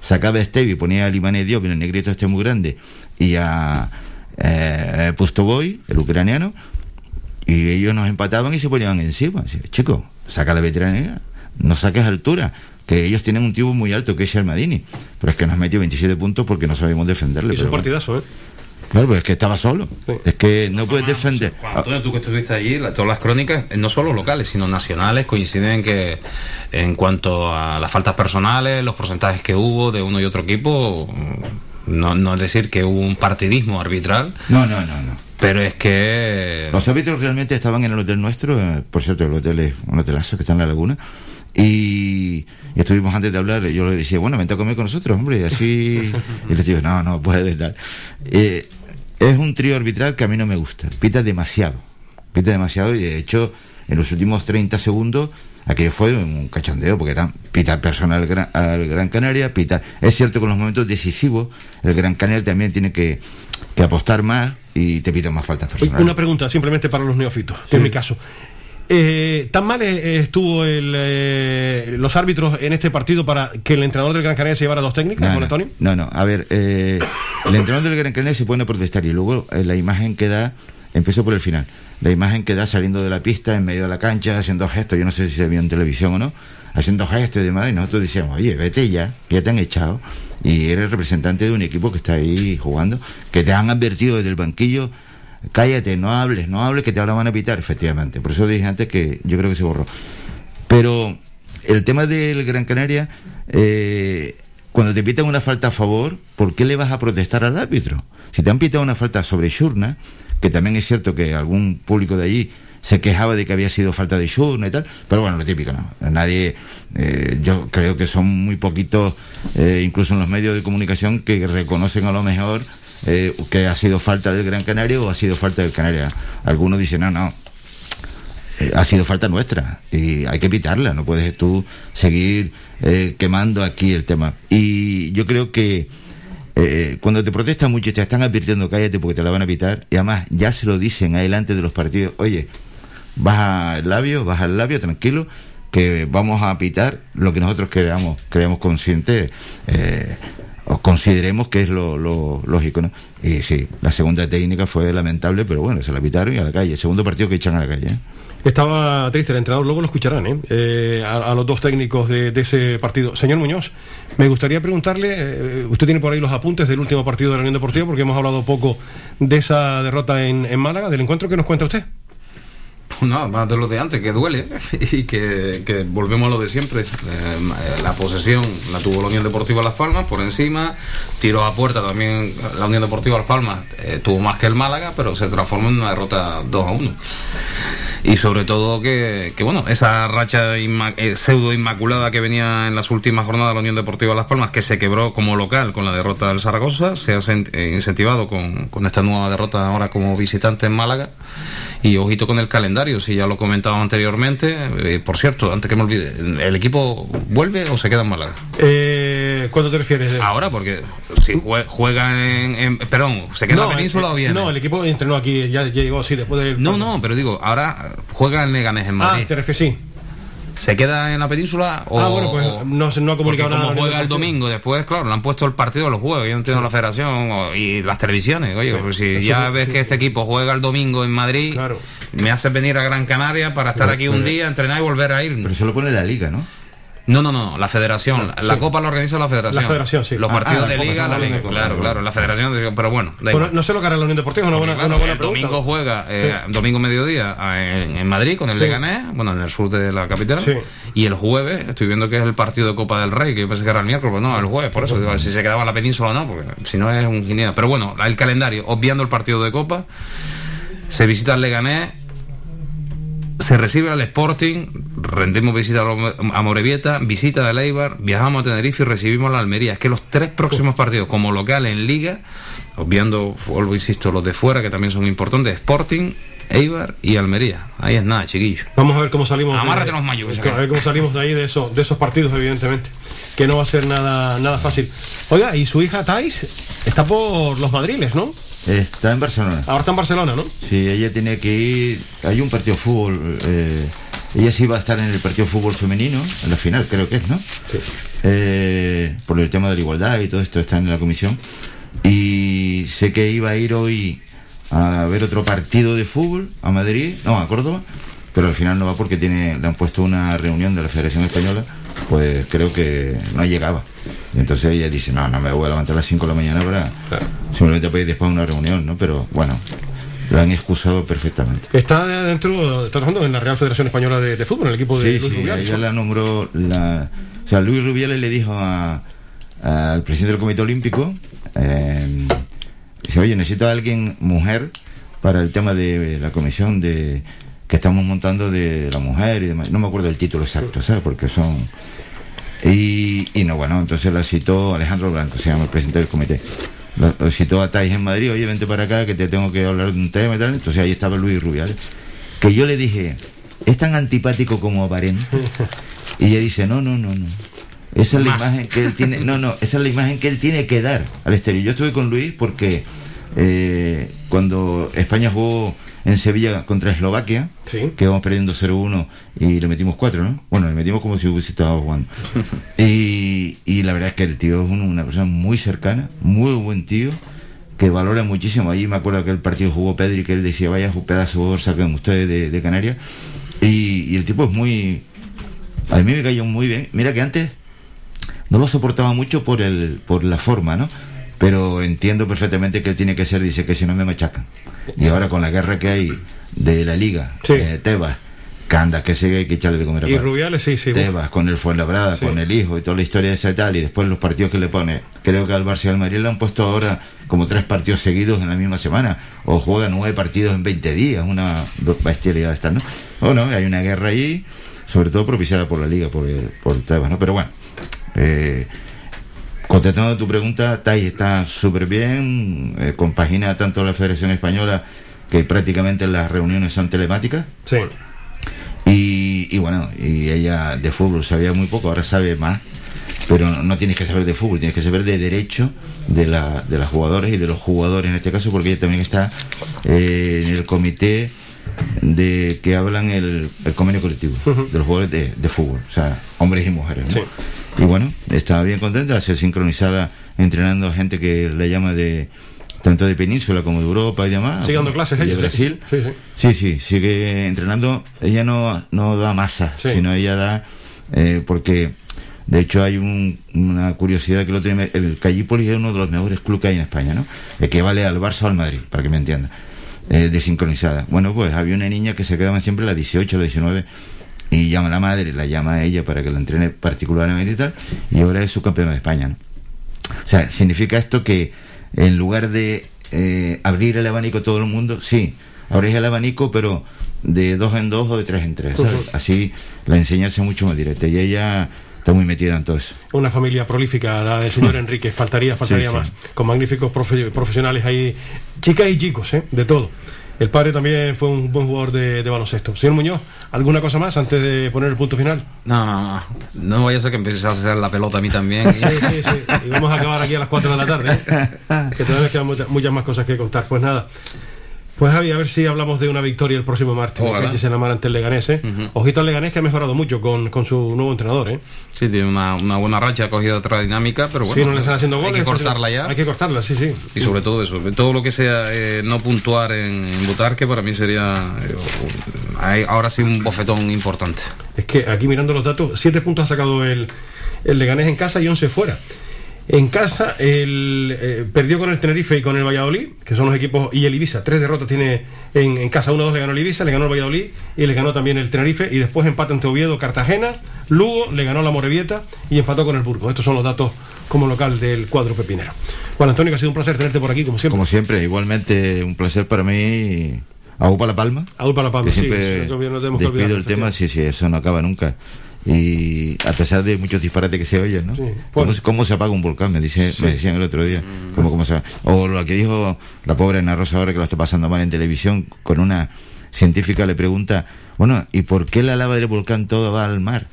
Sacaba a Stevie, ponía a Limane Diop, el negrito este muy grande, y a eh, Pustoboy, el ucraniano, y ellos nos empataban y se ponían encima. Chico, saca la veteranía, no saques altura, que ellos tienen un tipo muy alto que es Shermadini, pero es que nos metió 27 puntos porque no sabemos defenderle. es un partidazo, ¿eh? Claro, pues es que estaba solo. Es que no puedes defender. Antonio, tú que estuviste allí, todas las crónicas, eh, no solo locales, sino nacionales, coinciden en que en cuanto a las faltas personales, los porcentajes que hubo de uno y otro equipo, no, no es decir que hubo un partidismo arbitral. No, no, no, no. Pero es que... Los árbitros realmente estaban en el hotel nuestro, eh, por cierto, el hotel es un hotelazo que está en la laguna, y, estuvimos antes de hablar, yo le decía, bueno, vente a comer con nosotros, hombre, y así... y les digo, no, no puede estar. Eh, es un trío arbitral que a mí no me gusta, pita demasiado, pita demasiado, y de hecho, en los últimos 30 segundos aquello fue un cachondeo porque era pitar personal al Gran, Canaria, pitar. Es cierto que en los momentos decisivos el Gran Canaria también tiene que, apostar más y te pitan más faltas personales. Una pregunta simplemente para los neófitos, que en mi caso. Eh, ¿Tan mal eh, estuvo eh, los árbitros en este partido para que el entrenador del Gran Canaria se llevara dos técnicas, no, Antonio? No, no, a ver, el entrenador del Gran Canaria se pone a protestar y luego la imagen que da, empezó por el final. La imagen que da saliendo de la pista en medio de la cancha, haciendo gestos, yo no sé si se vio en televisión o no, haciendo gestos y demás, y nosotros decíamos, oye, vete ya, que ya te han echado, y eres representante de un equipo que está ahí jugando, que te han advertido desde el banquillo, cállate, no hables, no hables, que te ahora van a pitar, efectivamente. Por eso dije antes que yo creo que se borró. Pero el tema del Gran Canaria, eh, cuando te pitan una falta a favor, ¿por qué le vas a protestar al árbitro? Si te han pitado una falta sobre Shurna, que también es cierto que algún público de allí se quejaba de que había sido falta de Shurna y tal, pero bueno, lo típico, ¿no? Nadie, eh, yo creo que son muy poquitos, eh, incluso en los medios de comunicación, que reconocen a lo mejor eh, que ha sido falta del Gran Canario o ha sido falta del Canaria. Algunos dicen, no, no, ha sido falta nuestra y hay que evitarla, no puedes tú seguir quemando aquí el tema. Y yo creo que eh, cuando te protestan mucho te están advirtiendo cállate porque te la van a pitar y además ya se lo dicen adelante de los partidos, oye, baja el labio, baja el labio, tranquilo, que vamos a pitar lo que nosotros creamos, creamos consciente eh, o consideremos que es lo, lógico, ¿no? Y sí, la segunda técnica fue lamentable, pero bueno, se la pitaron y a la calle. segundo partido que echan a la calle. ¿eh? Estaba triste el entrenador, luego lo escucharán, ¿eh? eh a, los dos técnicos de, ese partido. Señor Muñoz, me gustaría preguntarle, eh, usted tiene por ahí los apuntes del último partido de la Unión Deportiva, porque hemos hablado poco de esa derrota en, Málaga, del encuentro que nos cuenta usted. Nada, más de lo de antes, que duele y que, volvemos a lo de siempre. Eh, la posesión la tuvo la Unión Deportiva Las Palmas por encima, tiro a puerta también la Unión Deportiva Las Palmas tuvo más que el Málaga, pero se transformó en una derrota 2 a 1 y sobre todo que, bueno, esa racha eh, pseudo inmaculada que venía en las últimas jornadas de la Unión Deportiva Las Palmas, que se quebró como local con la derrota del Zaragoza, se ha eh, incentivado con esta nueva derrota ahora como visitante en Málaga. Y ojito con el calendario, si ya lo comentaba anteriormente. Eh, por cierto, antes que me olvide, ¿el equipo vuelve o se queda en Málaga? Eh, ¿Cuándo te refieres? Ahora, porque si juega en, Perdón, ¿se queda en la península o viene? No, el equipo entrenó aquí, ya, llegó así después del. No, no, pero digo, ahora juega en Leganés en Madrid. Ah, te refieres, sí. ¿Se queda en la península? O, ah, bueno, pues no, no ha comunicado nada. Como juega el domingo, después, claro, le han puesto el partido los juegos. Yo entiendo la federación y las televisiones. Oye, pues si ya ves que este equipo juega el domingo en Madrid, me haces venir a Gran Canaria para estar aquí un día, entrenar y volver a ir. Pero se lo pone la liga, ¿no? No, no, no, la federación. la Copa la organiza la federación. La federación, sí. Los partidos ah, de liga, la liga. Claro, claro, la federación. Pero bueno. no sé lo que hará la Unión Deportiva, una buena, una buena El domingo juega, eh, domingo mediodía, en, Madrid con el Leganés, bueno, en el sur de la capital. Y el jueves, estoy viendo que es el partido de Copa del Rey, que yo pensé que era el miércoles, pero no, el jueves, por eso, digo, si se quedaba en la península o no, porque si no es un genial. Pero bueno, el calendario, obviando el partido de Copa, se visita el Leganés se recibe al Sporting, rendimos visita a Morevieta, visita a Leibar, viajamos a Tenerife y recibimos a la Almería. Es que los tres próximos partidos como local en Liga, obviando, vuelvo insisto, los de fuera que también son importantes, Sporting, Eibar y Almería. Ahí es nada, chiquillos. Vamos a ver cómo salimos. Amárrate los mayores. A ver cómo salimos de ahí de esos, de esos partidos, evidentemente. Que no va a ser nada, nada fácil. Oiga, y su hija Thais está por los madriles, ¿no? Está en Barcelona. Ahora está en Barcelona, ¿no? Sí, ella tiene que ir. Hay un partido de fútbol. Eh, ella sí va a estar en el partido de fútbol femenino, en la final, creo que es, ¿no? Sí. Eh, por el tema de la igualdad y todo esto está en la comisión. Y sé que iba a ir hoy a ver otro partido de fútbol a Madrid, no, a Córdoba, pero al final no va porque tiene, le han puesto una reunión de la Federación Española, pues creo que no llegaba. Y entonces ella dice, no, no me voy a levantar a las 5 de la mañana para simplemente para ir después a una reunión, ¿no? Pero bueno, lo han excusado perfectamente. Está dentro, está trabajando en la Real Federación Española de, Fútbol, en el equipo de Luis sí, Ella la nombró, la, o sea, Luis Rubiales le dijo al presidente del Comité Olímpico, eh, dice, oye, necesito a alguien, mujer, para el tema de la comisión de que estamos montando de la mujer y demás. No me acuerdo el título exacto, ¿sabes? Porque son y, no, bueno, entonces la citó Alejandro Blanco, se llama el presidente del comité. Lo, citó a Thais en Madrid, oye, vente para acá que te tengo que hablar de un tema y tal. Entonces ahí estaba Luis Rubiales. Que yo le dije, es tan antipático como aparente. Y ella dice, no, no, no, no. Esa es la imagen que él tiene, no, no, esa es la imagen que él tiene que dar al exterior. Yo estuve con Luis porque eh, cuando España jugó en Sevilla contra Eslovaquia, que vamos perdiendo 0-1 y le metimos 4, ¿no? Bueno, le metimos como si hubiese estado jugando. y, y, la verdad es que el tío es una persona muy cercana, muy buen tío, que valora muchísimo. Ahí me acuerdo que el partido jugó Pedri, que él decía, vaya un pedazo de saquen ustedes de, de Canarias. Y, y el tipo es muy... A mí me cayó muy bien. Mira que antes no lo soportaba mucho por el por la forma, ¿no? Pero entiendo perfectamente que él tiene que ser, dice que si no me machacan. Y ahora con la guerra que hay de la liga, eh, Tebas Canda, que sigue hay que echarle de comer a Y Rubiales, sí, sí. Tebas, con el Fuenlabrada, con el hijo y toda la historia esa y tal, y después los partidos que le pone. Creo que al Barça y al Madrid le han puesto ahora como tres partidos seguidos en la misma semana, o juega nueve partidos en 20 días, una bestialidad esta, ¿no? O no, hay una guerra ahí, sobre todo propiciada por la Liga, por, por Tebas, ¿no? Pero bueno, eh, contestando a tu pregunta, Tai está súper bien, eh, compagina tanto la Federación Española que prácticamente las reuniones son telemáticas. Sí. Y, bueno, y ella de fútbol sabía muy poco, ahora sabe más, pero no, tienes que saber de fútbol, tienes que saber de derecho de, la, de las jugadores y de los jugadores en este caso, porque ella también está eh, en el comité de que hablan el, el convenio colectivo de los jugadores de, fútbol, o sea, hombres y mujeres. Y bueno, estaba bien contenta, se sincronizada entrenando a gente que le llama de tanto de península como de Europa y demás. Sigue dando clases ella. De Brasil. Sí, sí. sí, sí, sigue entrenando. Ella no, no da masa, sino ella da, eh, porque de hecho hay una curiosidad que lo tiene, el Callípolis es uno de los mejores clubes que hay en España, ¿no? El que vale al Barça o al Madrid, para que me entienda. Eh, de sincronizada. Bueno, pues había una niña que se quedaba siempre a las 18, a las 19 y llama a la madre, la llama a ella para que la entrene particularmente y tal, y ahora es su campeona de España, ¿no? O sea, significa esto que en lugar de eh, abrir el abanico a todo el mundo, sí, abrís el abanico, pero de dos en dos o de tres en tres. Así la enseñanza es mucho más directa. Y ella está muy metida en todo eso. Una familia prolífica, la del señor Enrique, faltaría, faltaría más. Con magníficos profesionales ahí, chicas y chicos, ¿eh? de todo. El padre también fue un buen jugador de, baloncesto. Señor Muñoz, ¿alguna cosa más antes de poner el punto final? No, no, no. No voy a ser que empieces a hacer la pelota a mí también. sí, sí, sí. Y vamos a acabar aquí a las 4 de la tarde. ¿eh? Que todavía quedan muchas, más cosas que contar. Pues nada. Pues Javi, a ver si hablamos de una victoria el próximo martes en la mar ante el Leganés. ¿eh? Ojito al Leganés que ha mejorado mucho con, su nuevo entrenador. ¿eh? Sí, tiene una, buena racha, ha cogido otra dinámica, pero bueno. Sí, no le están haciendo goles. Hay que cortarla ya. Hay que cortarla, sí, sí. Y sobre todo eso, todo lo que sea eh, no puntuar en, en que para mí sería eh, ahora sí un bofetón importante. Es que aquí mirando los datos, siete puntos ha sacado el, el Leganés en casa y once fuera. En casa el, eh, perdió con el Tenerife y con el Valladolid, que son los equipos, y el Ibiza. Tres derrotas tiene en, casa. Uno dos le ganó el Ibiza, le ganó el Valladolid y le ganó también el Tenerife. Y después empata entre Oviedo, Cartagena, Lugo, le ganó la Morevieta y empató con el Burgos. Estos son los datos como local del cuadro pepinero. Juan Antonio, que ha sido un placer tenerte por aquí, como siempre. Como siempre, igualmente un placer para mí. para La Palma. para La Palma, siempre sí, no despido el tema, sí, sí, eso no acaba nunca y a pesar de muchos disparates que se oyen, ¿no? ¿Cómo, se apaga un volcán? Me, dice, me decían el otro día. Mm. ¿Cómo, se... O lo que dijo la pobre Ana Rosa ahora que lo está pasando mal en televisión, con una científica le pregunta, bueno, ¿y por qué la lava del volcán todo va al mar?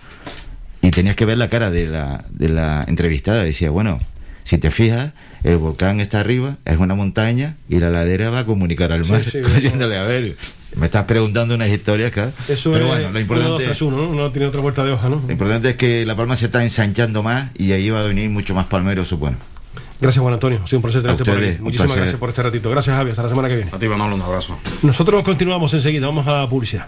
Y tenías que ver la cara de la, de la entrevistada. Decía, bueno, si te fijas, el volcán está arriba, es una montaña y la ladera va a comunicar al mar. a ver, me estás preguntando unas historias, claro. Eso Pero bueno, lo importante es uno, ¿no? tiene otra vuelta de hoja, ¿no? Lo importante es que la palma se está ensanchando más y ahí va a venir mucho más palmero, supongo. Gracias Juan Antonio, ha sido un placer tenerte por aquí. Muchísimas gracias por este ratito. Gracias Javi, hasta la semana que viene. A ti Manolo, un abrazo. Nosotros continuamos enseguida, vamos a publicidad.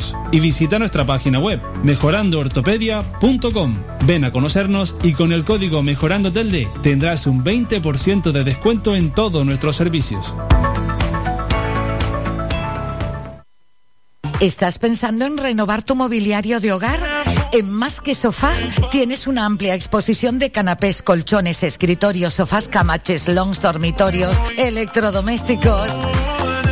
y visita nuestra página web mejorandoortopedia.com. Ven a conocernos y con el código Mejorando Telde tendrás un 20% de descuento en todos nuestros servicios. ¿Estás pensando en renovar tu mobiliario de hogar? En Más que Sofá tienes una amplia exposición de canapés, colchones, escritorios, sofás, camaches, longs, dormitorios, electrodomésticos.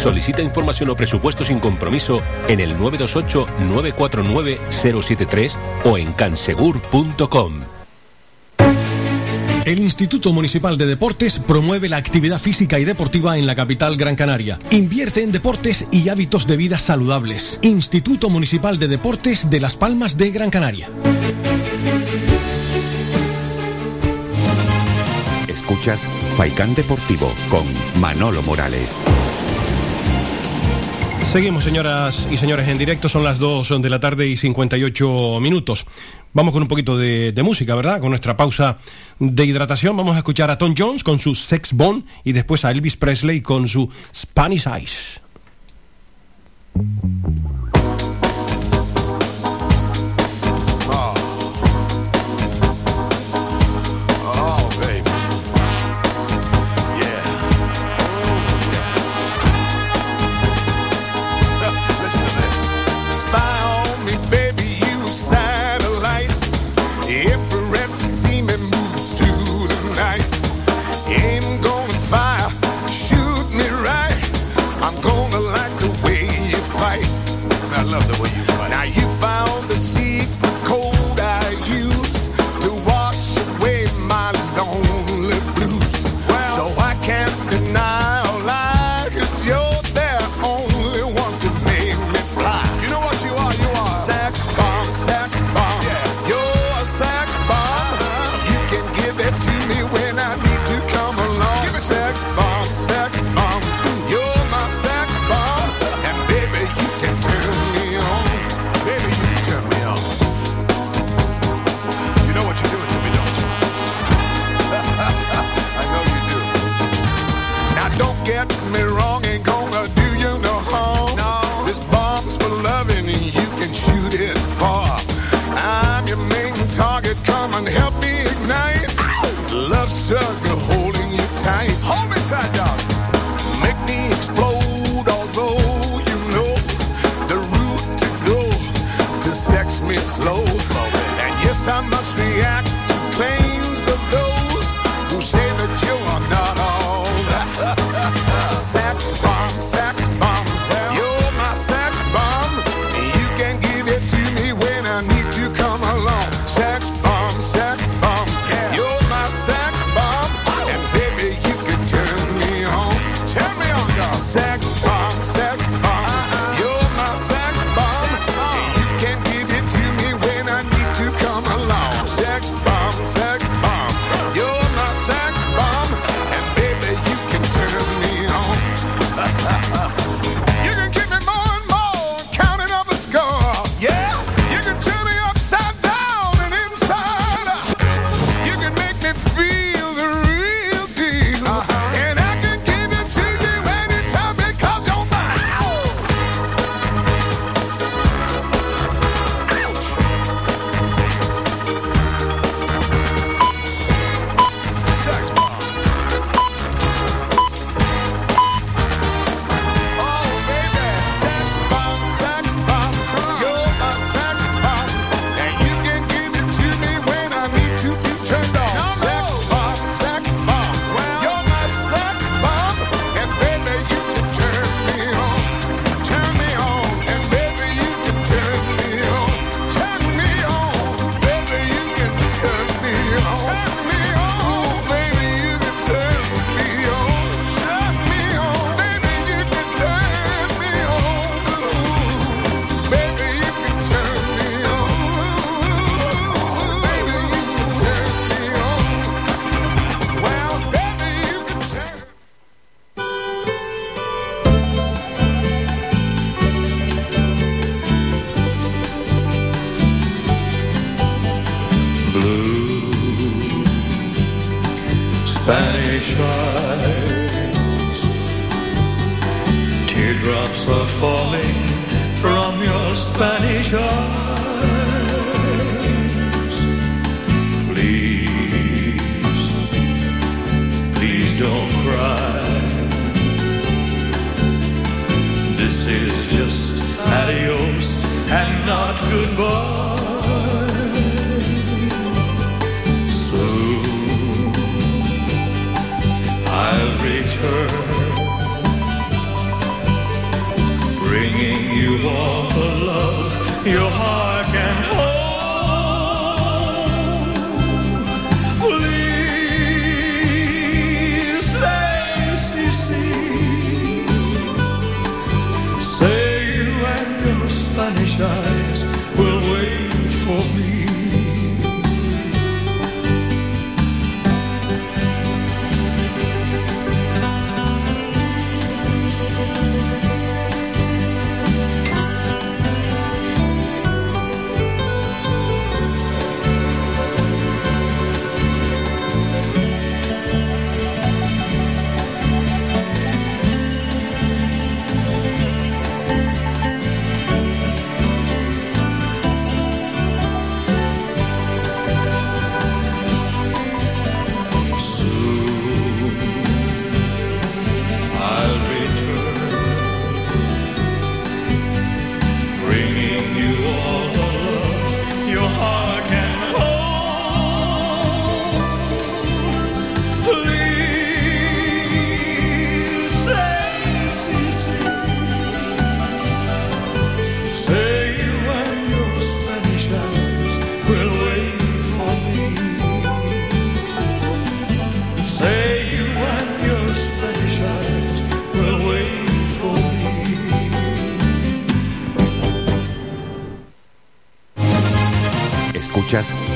Solicita información o presupuesto sin compromiso en el 928-949-073 o en cansegur.com. El Instituto Municipal de Deportes promueve la actividad física y deportiva en la capital Gran Canaria. Invierte en deportes y hábitos de vida saludables. Instituto Municipal de Deportes de Las Palmas de Gran Canaria. Escuchas Faikán Deportivo con Manolo Morales. Seguimos, señoras y señores, en directo. Son las 2 de la tarde y 58 minutos. Vamos con un poquito de, de, música, ¿verdad? Con nuestra pausa de hidratación. Vamos a escuchar a Tom Jones con su Sex Bone y después a Elvis Presley con su Spanish Eyes.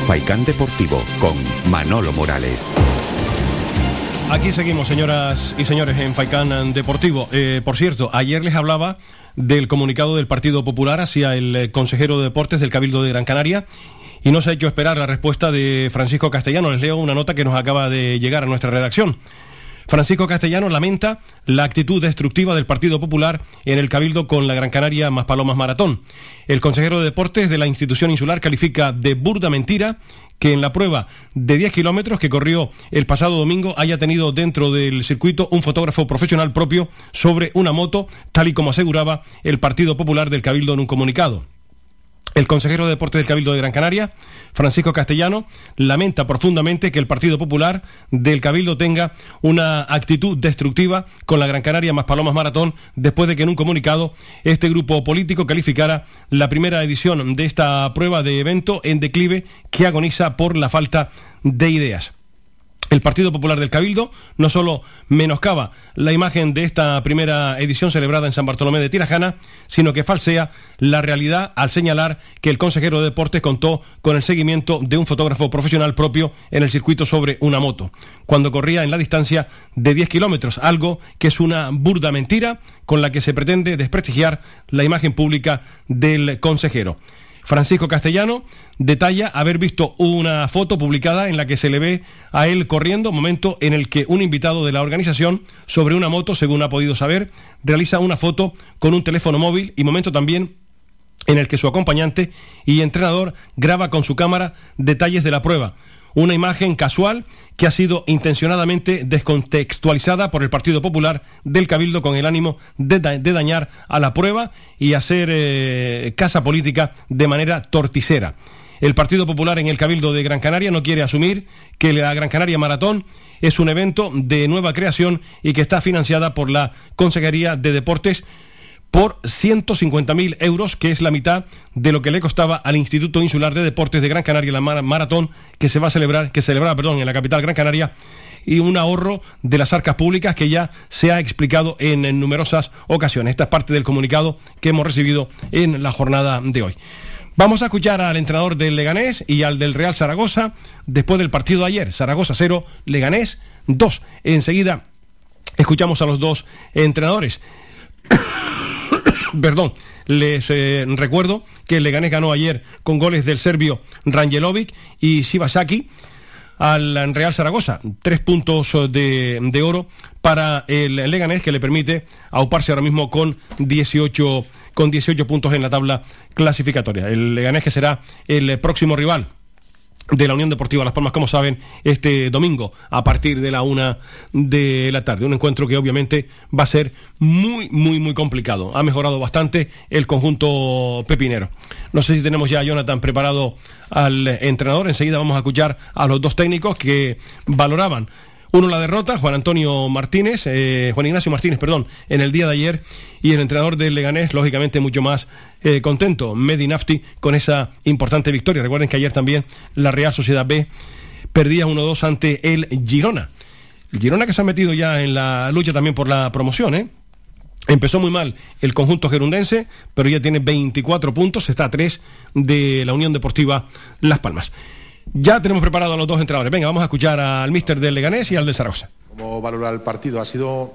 Faikán Deportivo con Manolo Morales. Aquí seguimos, señoras y señores, en Faicán Deportivo. Eh, por cierto, ayer les hablaba del comunicado del Partido Popular hacia el eh, consejero de Deportes del Cabildo de Gran Canaria y no se ha hecho esperar la respuesta de Francisco Castellano. Les leo una nota que nos acaba de llegar a nuestra redacción. Francisco Castellano lamenta la actitud destructiva del Partido Popular en el Cabildo con la Gran Canaria más Palomas Maratón. El consejero de Deportes de la institución insular califica de burda mentira que en la prueba de 10 kilómetros que corrió el pasado domingo haya tenido dentro del circuito un fotógrafo profesional propio sobre una moto, tal y como aseguraba el Partido Popular del Cabildo en un comunicado. El consejero de Deportes del Cabildo de Gran Canaria, Francisco Castellano, lamenta profundamente que el Partido Popular del Cabildo tenga una actitud destructiva con la Gran Canaria más Palomas Maratón después de que en un comunicado este grupo político calificara la primera edición de esta prueba de evento en declive que agoniza por la falta de ideas. El Partido Popular del Cabildo no solo menoscaba la imagen de esta primera edición celebrada en San Bartolomé de Tirajana, sino que falsea la realidad al señalar que el consejero de deportes contó con el seguimiento de un fotógrafo profesional propio en el circuito sobre una moto, cuando corría en la distancia de 10 kilómetros, algo que es una burda mentira con la que se pretende desprestigiar la imagen pública del consejero. Francisco Castellano detalla haber visto una foto publicada en la que se le ve a él corriendo, momento en el que un invitado de la organización sobre una moto, según ha podido saber, realiza una foto con un teléfono móvil y momento también en el que su acompañante y entrenador graba con su cámara detalles de la prueba. Una imagen casual que ha sido intencionadamente descontextualizada por el Partido Popular del Cabildo con el ánimo de, da de dañar a la prueba y hacer eh, casa política de manera torticera. El Partido Popular en el Cabildo de Gran Canaria no quiere asumir que la Gran Canaria Maratón es un evento de nueva creación y que está financiada por la Consejería de Deportes por 150.000 euros, que es la mitad de lo que le costaba al Instituto Insular de Deportes de Gran Canaria la maratón que se va a celebrar, que celebrará, perdón, en la capital Gran Canaria y un ahorro de las arcas públicas que ya se ha explicado en, en numerosas ocasiones. Esta es parte del comunicado que hemos recibido en la jornada de hoy. Vamos a escuchar al entrenador del Leganés y al del Real Zaragoza después del partido de ayer. Zaragoza 0, Leganés 2. Enseguida escuchamos a los dos entrenadores. Perdón, les eh, recuerdo que el Leganés ganó ayer con goles del serbio Rangelovic y Shibasaki. al Real Zaragoza. Tres puntos de, de oro para el Leganés que le permite auparse ahora mismo con 18, con 18 puntos en la tabla clasificatoria. El Leganés que será el próximo rival de la Unión Deportiva Las Palmas, como saben, este domingo a partir de la una de la tarde. Un encuentro que obviamente va a ser muy, muy, muy complicado. Ha mejorado bastante el conjunto pepinero. No sé si tenemos ya a Jonathan preparado al entrenador. Enseguida vamos a escuchar a los dos técnicos que valoraban uno la derrota, Juan Antonio Martínez, eh, Juan Ignacio Martínez, perdón, en el día de ayer, y el entrenador del Leganés, lógicamente, mucho más eh, contento, Medi Nafti, con esa importante victoria. Recuerden que ayer también la Real Sociedad B perdía 1-2 ante el Girona. El Girona que se ha metido ya en la lucha también por la promoción, ¿eh? Empezó muy mal el conjunto gerundense, pero ya tiene 24 puntos, está a 3 de la Unión Deportiva Las Palmas. Ya tenemos preparados los dos entrenadores. Venga, vamos a escuchar al míster del Leganés y al de Zaragoza. ¿Cómo valora el partido? Ha sido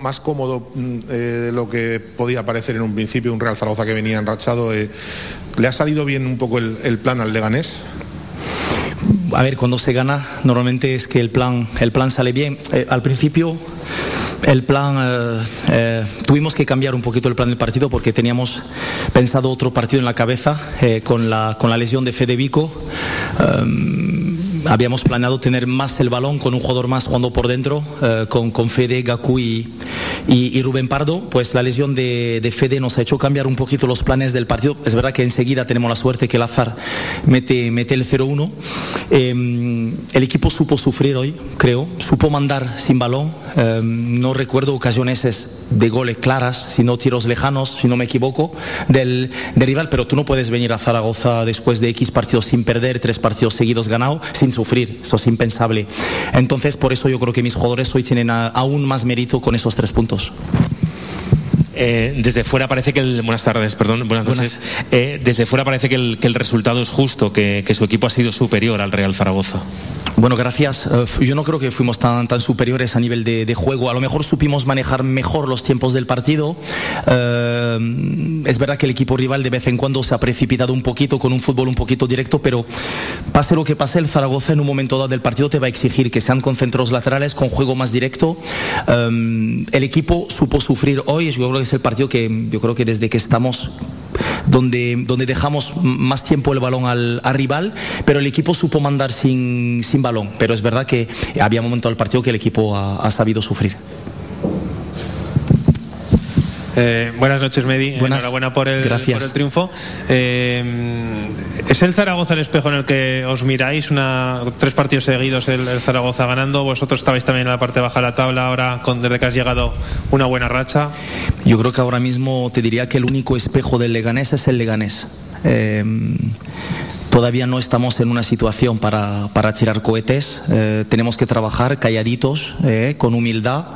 más cómodo mm, eh, de lo que podía parecer en un principio un Real Zaragoza que venía enrachado. Eh, ¿Le ha salido bien un poco el, plan al Leganés? A ver, cuando se gana, normalmente es que el plan, el plan sale bien. Eh, al principio el plan, eh, eh, tuvimos que cambiar un poquito el plan del partido porque teníamos pensado otro partido en la cabeza con, la, con la lesión de Fede Vico habíamos planeado tener más el balón con un jugador más jugando por dentro, eh, con, con, Fede, Gaku y, Rubén Pardo. Pues la lesión de, de, Fede nos ha hecho cambiar un poquito los planes del partido. Es verdad que enseguida tenemos la suerte que el azar mete, mete el 0-1. Eh, el equipo supo sufrir hoy, creo, supo mandar sin balón. Eh, no recuerdo ocasiones de goles claras, sino tiros lejanos, si no me equivoco, del, del rival, pero tú no puedes venir a Zaragoza después de X partidos sin perder, tres partidos seguidos ganados, sin sufrir, eso es impensable. Entonces, por eso yo creo que mis jugadores hoy tienen aún más mérito con esos tres puntos. Eh, desde fuera parece que el. Buenas tardes, perdón, buenas noches. Eh, desde fuera parece que el, que el resultado es justo, que, que, su equipo ha sido superior al Real Zaragoza. Bueno, gracias. Uh, yo no creo que fuimos tan, tan superiores a nivel de, juego. A lo mejor supimos manejar mejor los tiempos del partido. Uh, es verdad que el equipo rival de vez en cuando se ha precipitado un poquito con un fútbol un poquito directo, pero pase lo que pase, el Zaragoza en un momento dado del partido te va a exigir que sean concentrados laterales con juego más directo. Um, el equipo supo sufrir hoy. Yo creo que es el partido que yo creo que desde que estamos donde, donde dejamos más tiempo el balón al, al rival, pero el equipo supo mandar sin, sin, balón. Pero es verdad que había un momento del partido que el equipo ha sabido sufrir. Eh, buenas noches, Medi. Buenas. Enhorabuena por el, Gracias. por el triunfo. Eh, ¿Es el Zaragoza el espejo en el que os miráis? Una, tres partidos seguidos el, el, Zaragoza ganando. Vosotros estabais también en la parte baja de la tabla. Ahora, con, desde que has llegado, una buena racha. Yo creo que ahora mismo te diría que el único espejo del Leganés es el Leganés. Eh, todavía no estamos en una situación para, para tirar cohetes. Eh, tenemos que trabajar calladitos, eh, con humildad.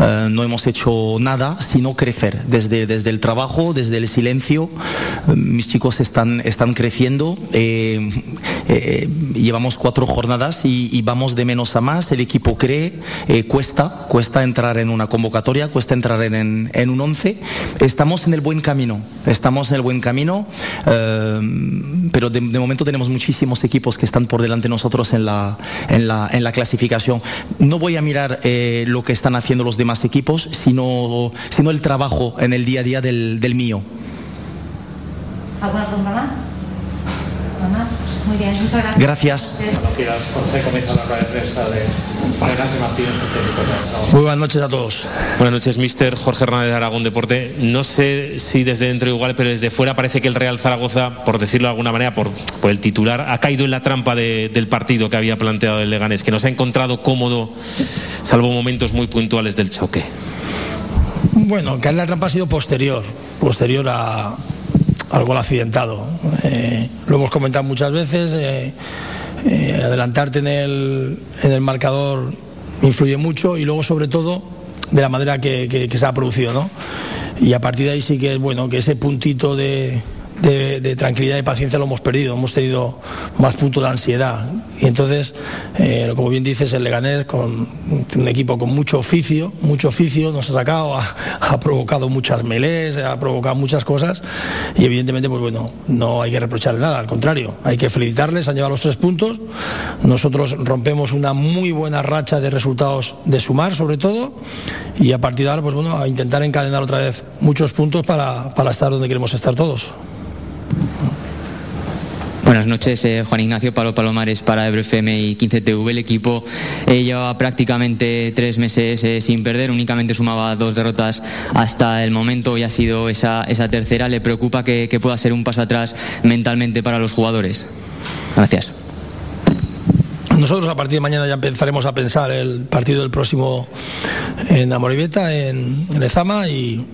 Eh, no hemos hecho nada, sino crecer. Desde, desde el trabajo, desde el silencio. mis chicos están, están creciendo. llevamos cuatro jornadas y, vamos de menos a más. El equipo cree. cuesta, cuesta entrar en una convocatoria, cuesta entrar en, en, un once. Estamos en el buen camino. Estamos en el buen camino. pero de momento tenemos muchísimos equipos que están por delante de nosotros en la, en la, en la clasificación. No voy a mirar eh, lo que están haciendo los demás equipos, sino, sino el trabajo en el día a día del, mío. ¿Alguna pregunta más? ¿Nada más? Muy bien, muchas gracias. Gracias. Muy buenas noches a todos. Buenas noches, mister Jorge Hernández de Aragón Deporte. No sé si desde dentro igual, pero desde fuera parece que el Real Zaragoza, por decirlo de alguna manera, por, por el titular, ha caído en la trampa de, del partido que había planteado el Leganés, que nos ha encontrado cómodo, salvo momentos muy puntuales del choque. Bueno, caer en la trampa ha sido posterior, posterior a, al gol accidentado. Eh, lo hemos comentado muchas veces. Eh, eh, adelantarte en el, marcador influye mucho y luego, sobre todo, de la manera que, que, que, se ha producido. ¿no? Y a partir de ahí sí que es bueno que ese puntito de, de, tranquilidad y paciencia lo hemos perdido, hemos tenido más puntos de ansiedad. Y entonces, eh, como bien dices, el Leganés, con un equipo con mucho oficio, mucho oficio, nos ha sacado, ha, provocado muchas melés, ha provocado muchas cosas y evidentemente, pues bueno, no hay que reprocharle nada, al contrario, hay que felicitarles, han llevado los tres puntos. Nosotros rompemos una muy buena racha de resultados de sumar, sobre todo, y a partir de ahora, pues bueno, a intentar encadenar otra vez muchos puntos para, para estar donde queremos estar todos. Buenas noches, eh, Juan Ignacio Palo Palomares para EbroFM y 15TV. El equipo eh, llevaba prácticamente tres meses eh, sin perder, únicamente sumaba dos derrotas hasta el momento y ha sido esa, esa tercera. ¿Le preocupa que, que pueda ser un paso atrás mentalmente para los jugadores? Gracias. Nosotros a partir de mañana ya empezaremos a pensar el partido del próximo en Amorivieta, en, en Ezama y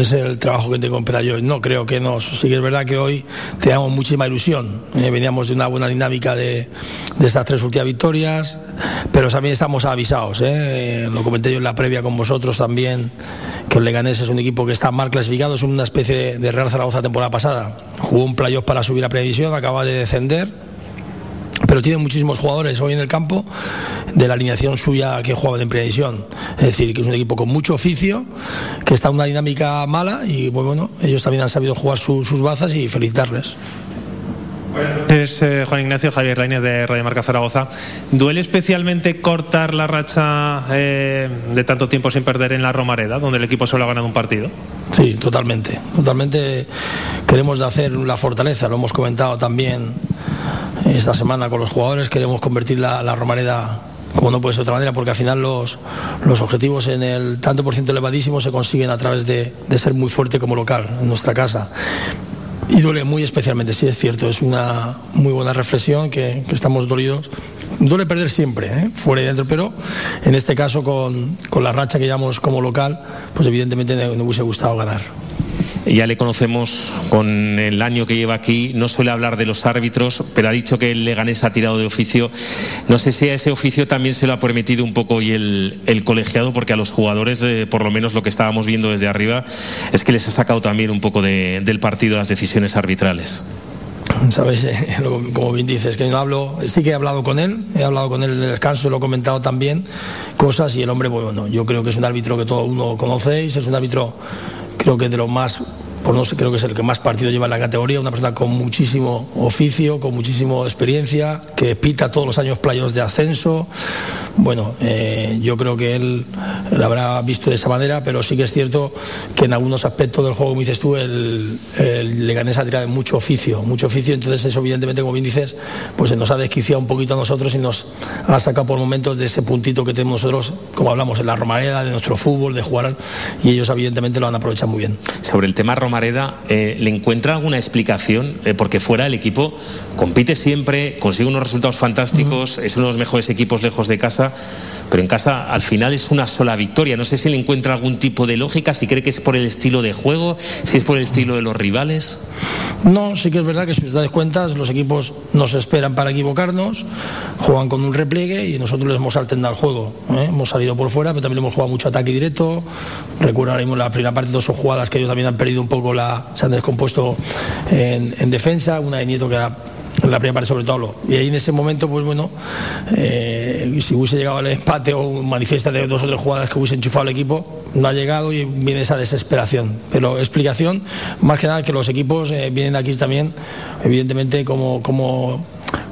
es el trabajo que tengo que empezar yo. No creo que nos. Sí que es verdad que hoy teníamos muchísima ilusión. Eh, veníamos de una buena dinámica de, estas tres últimas victorias, pero también estamos avisados. Eh. Lo comenté yo en la previa con vosotros también, que el Leganés es un equipo que está mal clasificado, es una especie de Real Zaragoza temporada pasada. Jugó un playoff para subir a previsión, acaba de descender pero tiene muchísimos jugadores hoy en el campo de la alineación suya que jugaba en previsión. Es decir, que es un equipo con mucho oficio, que está en una dinámica mala y pues bueno, ellos también han sabido jugar sus bazas y felicitarles. Es eh, Juan Ignacio Javier Lainez de Radio Marca Zaragoza. ¿Duele especialmente cortar la racha eh, de tanto tiempo sin perder en la Romareda, donde el equipo solo ha ganado un partido? Sí, totalmente. Totalmente queremos hacer la fortaleza, lo hemos comentado también esta semana con los jugadores. Queremos convertir la, la Romareda como no puede ser de otra manera, porque al final los, los objetivos en el tanto por ciento elevadísimo se consiguen a través de, de, ser muy fuerte como local en nuestra casa. Y duele muy especialmente, sí es cierto, es una muy buena reflexión que, estamos dolidos. Duele perder siempre, ¿eh? fuera y dentro, pero en este caso con, con la racha que llevamos como local, pues evidentemente nos hubiese gustado ganar ya le conocemos con el año que lleva aquí, no suele hablar de los árbitros, pero ha dicho que el Leganés ha tirado de oficio. No sé si a ese oficio también se lo ha permitido un poco y el, colegiado, porque a los jugadores, por lo menos lo que estábamos viendo desde arriba, es que les ha sacado también un poco de, del partido las decisiones arbitrales. Sabes, como bien dices, que no hablo, sí que he hablado con él, he hablado con él en el descanso, lo he comentado también, cosas y el hombre, bueno, yo creo que es un árbitro que todo uno conocéis, es un árbitro creo que de lo más por no sé, creo que es el que más partido lleva en la categoría, una persona con muchísimo oficio, con muchísima experiencia, que pita todos los años playos de ascenso. Bueno, eh, yo creo que él lo habrá visto de esa manera, pero sí que es cierto que en algunos aspectos del juego, como dices tú, el, el Leganés ha tirado mucho oficio, mucho oficio, entonces eso evidentemente, como bien dices, pues nos ha desquiciado un poquito a nosotros y nos ha sacado por momentos de ese puntito que tenemos nosotros, como hablamos, en la Romareda, de nuestro fútbol, de jugar, y ellos evidentemente lo han aprovechado muy bien. Sobre el tema Mareda, eh, ¿le encuentra alguna explicación? Eh, porque fuera el equipo compite siempre, consigue unos resultados fantásticos, es uno de los mejores equipos lejos de casa pero en casa al final es una sola victoria. No sé si le encuentra algún tipo de lógica, si cree que es por el estilo de juego, si es por el estilo de los rivales. No, sí que es verdad que si os dais cuenta, los equipos nos esperan para equivocarnos, juegan con un repliegue y nosotros les hemos alternado el juego. ¿eh? Hemos salido por fuera, pero también hemos jugado mucho ataque directo. Recuerdo ahora mismo la primera parte, dos jugadas que ellos también han perdido un poco, la, se han descompuesto en, en defensa, una de Nieto que da la primera parte sobre todo. Y ahí en ese momento, pues bueno, eh, si hubiese llegado al empate o un manifiesta de dos o tres jugadas que hubiese enchufado el equipo, no ha llegado y viene esa desesperación. Pero explicación, más que nada que los equipos eh, vienen aquí también, evidentemente, como, como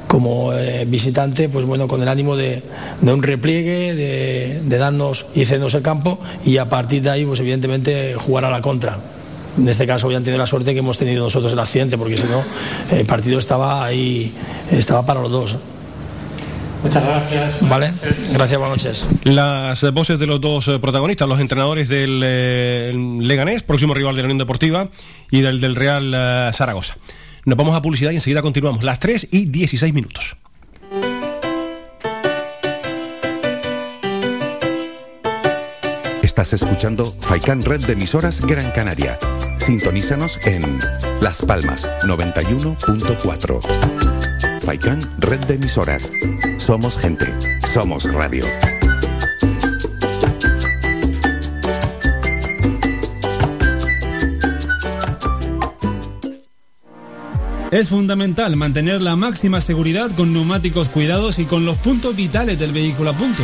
como eh, visitante, pues bueno, con el ánimo de, de un repliegue, de, de darnos y cedernos el campo y a partir de ahí, pues evidentemente jugar a la contra en este caso hoy han tenido la suerte que hemos tenido nosotros el accidente, porque si no, el partido estaba ahí, estaba para los dos. Muchas gracias. Vale, gracias, buenas noches. Las voces de los dos eh, protagonistas, los entrenadores del eh, Leganés, próximo rival de la Unión Deportiva, y del, del Real eh, Zaragoza. Nos vamos a publicidad y enseguida continuamos. Las 3 y 16 minutos. Estás escuchando Faikan Red de emisoras Gran Canaria. Sintonízanos en Las Palmas 91.4. Faikan Red de emisoras. Somos gente. Somos radio. Es fundamental mantener la máxima seguridad con neumáticos cuidados y con los puntos vitales del vehículo a punto.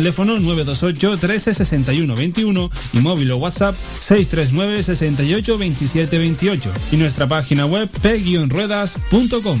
teléfono 928 13 61 21 y móvil o WhatsApp 639 68 27 28 y nuestra página web p-ruedas.com.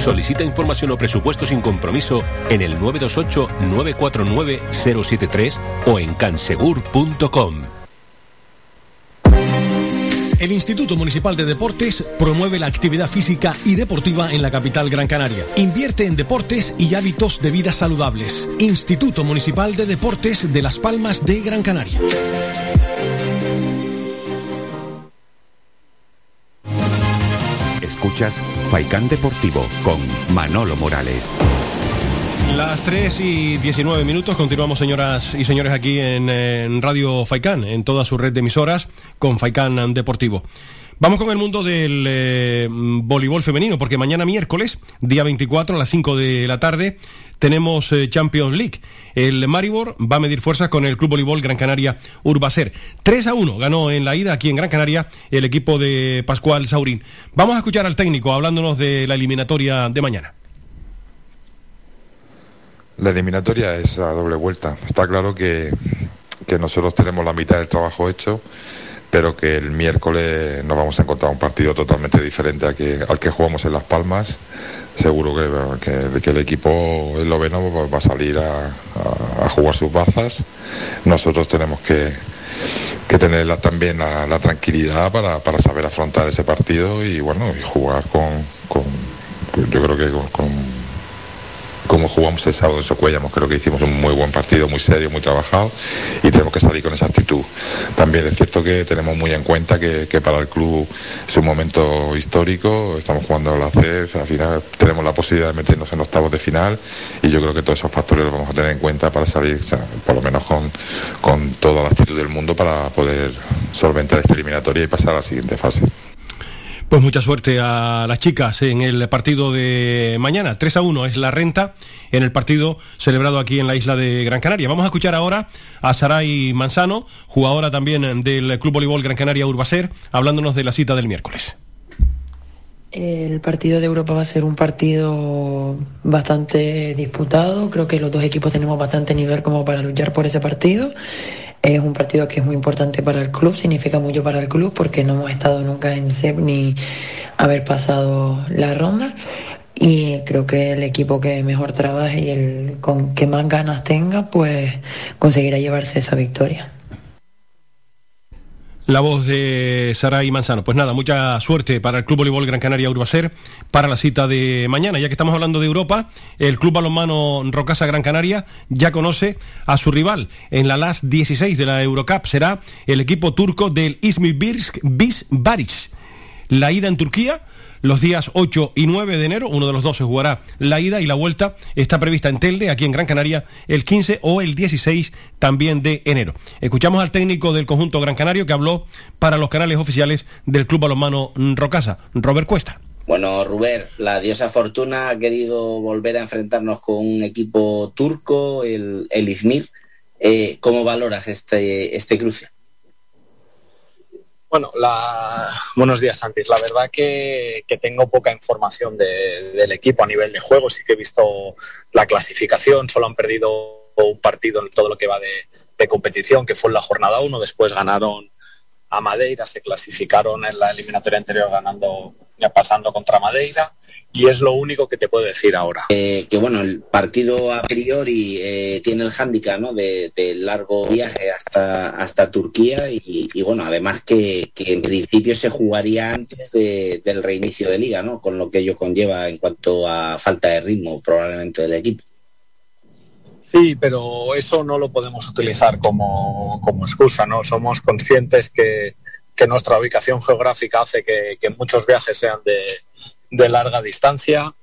Solicita información o presupuesto sin compromiso en el 928-949-073 o en cansegur.com. El Instituto Municipal de Deportes promueve la actividad física y deportiva en la capital Gran Canaria. Invierte en deportes y hábitos de vida saludables. Instituto Municipal de Deportes de Las Palmas de Gran Canaria. Escuchas Deportivo con Manolo Morales. Las 3 y 19 minutos, continuamos señoras y señores aquí en, en Radio Faikán, en toda su red de emisoras con Faikán Deportivo. Vamos con el mundo del eh, voleibol femenino, porque mañana miércoles, día 24 a las 5 de la tarde, tenemos eh, Champions League. El Maribor va a medir fuerzas con el Club Voleibol Gran Canaria Urbacer. 3 a 1 ganó en la ida aquí en Gran Canaria el equipo de Pascual Saurín. Vamos a escuchar al técnico hablándonos de la eliminatoria de mañana. La eliminatoria es a doble vuelta. Está claro que, que nosotros tenemos la mitad del trabajo hecho, pero que el miércoles nos vamos a encontrar un partido totalmente diferente a que- al que jugamos en Las Palmas. Seguro que, que- el equipo esloveno va a salir a, a- jugar sus bazas. Nosotros tenemos que, que tener la- también la, tranquilidad para, para saber afrontar ese partido y bueno y jugar con, con- yo creo que con como jugamos el sábado en Socuellamos, creo que hicimos un muy buen partido, muy serio, muy trabajado y tenemos que salir con esa actitud. También es cierto que tenemos muy en cuenta que, para el club es un momento histórico, estamos jugando a la CEF, al final tenemos la posibilidad de meternos en octavos de final y yo creo que todos esos factores los vamos a tener en cuenta para salir, por lo menos con, con toda la actitud del mundo para poder solventar esta eliminatoria y pasar a la siguiente fase. Pues mucha suerte a las chicas en el partido de mañana. 3 a 1 es la renta en el partido celebrado aquí en la isla de Gran Canaria. Vamos a escuchar ahora a Saray Manzano, jugadora también del Club Voleibol Gran Canaria Urbacer, hablándonos de la cita del miércoles. El partido de Europa va a ser un partido bastante disputado. Creo que los dos equipos tenemos bastante nivel como para luchar por ese partido. Es un partido que es muy importante para el club, significa mucho para el club porque no hemos estado nunca en SEP ni haber pasado la ronda. Y creo que el equipo que mejor trabaje y el con que más ganas tenga, pues conseguirá llevarse esa victoria. La voz de Saray Manzano. Pues nada, mucha suerte para el Club Voleibol Gran Canaria Urbacer para la cita de mañana. Ya que estamos hablando de Europa, el Club Balonmano Rocasa Gran Canaria ya conoce a su rival en la LAS 16 de la Eurocup. Será el equipo turco del Izmir Bis Baric. La ida en Turquía los días 8 y 9 de enero. Uno de los dos se jugará la ida y la vuelta está prevista en Telde, aquí en Gran Canaria, el 15 o el 16 también de enero. Escuchamos al técnico del conjunto Gran Canario que habló para los canales oficiales del Club Balonmano Rocasa, Robert Cuesta. Bueno, Ruber, la diosa Fortuna ha querido volver a enfrentarnos con un equipo turco, el, el Izmir. Eh, ¿Cómo valoras este, este cruce? Bueno, la... buenos días, Santis. La verdad que, tengo poca información del equipo a nivel de juego. Sí que he visto la clasificación. Solo han perdido un partido en todo lo que va de, competición, que fue en la jornada 1. Después ganaron a Madeira, se clasificaron en la eliminatoria anterior ganando, pasando contra Madeira y es lo único que te puedo decir ahora. Eh, que bueno, el partido a priori eh, tiene el hándicap ¿no? de, largo viaje hasta, hasta Turquía y, bueno, además que, en principio se jugaría antes del reinicio de liga, ¿no? con lo que ello conlleva en cuanto a falta de ritmo probablemente del equipo. Sí, pero eso no lo podemos utilizar como, como excusa, ¿no? Somos conscientes que, que nuestra ubicación geográfica hace que, que muchos viajes sean de, de larga distancia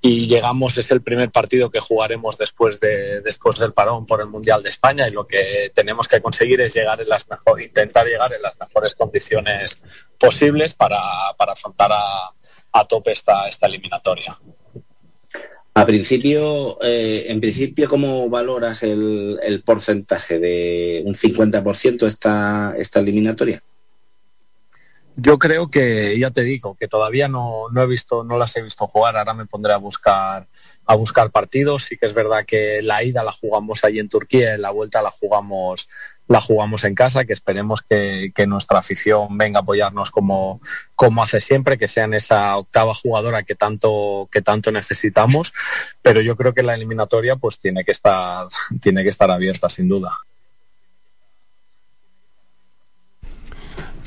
y llegamos, es el primer partido que jugaremos después, de, después del parón por el Mundial de España y lo que tenemos que conseguir es llegar en las mejor, intentar llegar en las mejores condiciones posibles para, afrontar a, tope esta, esta eliminatoria. A principio, eh, en principio, ¿cómo valoras el, el porcentaje de un 50% esta, esta eliminatoria? Yo creo que, ya te digo, que todavía no, no, he visto, no las he visto jugar, ahora me pondré a buscar, a buscar partidos. Sí que es verdad que la ida la jugamos allí en Turquía y la vuelta la jugamos, la jugamos en casa, que esperemos que, nuestra afición venga a apoyarnos como, como hace siempre, que sean esa octava jugadora que tanto, que tanto necesitamos. Pero yo creo que la eliminatoria pues tiene que estar, tiene que estar abierta sin duda.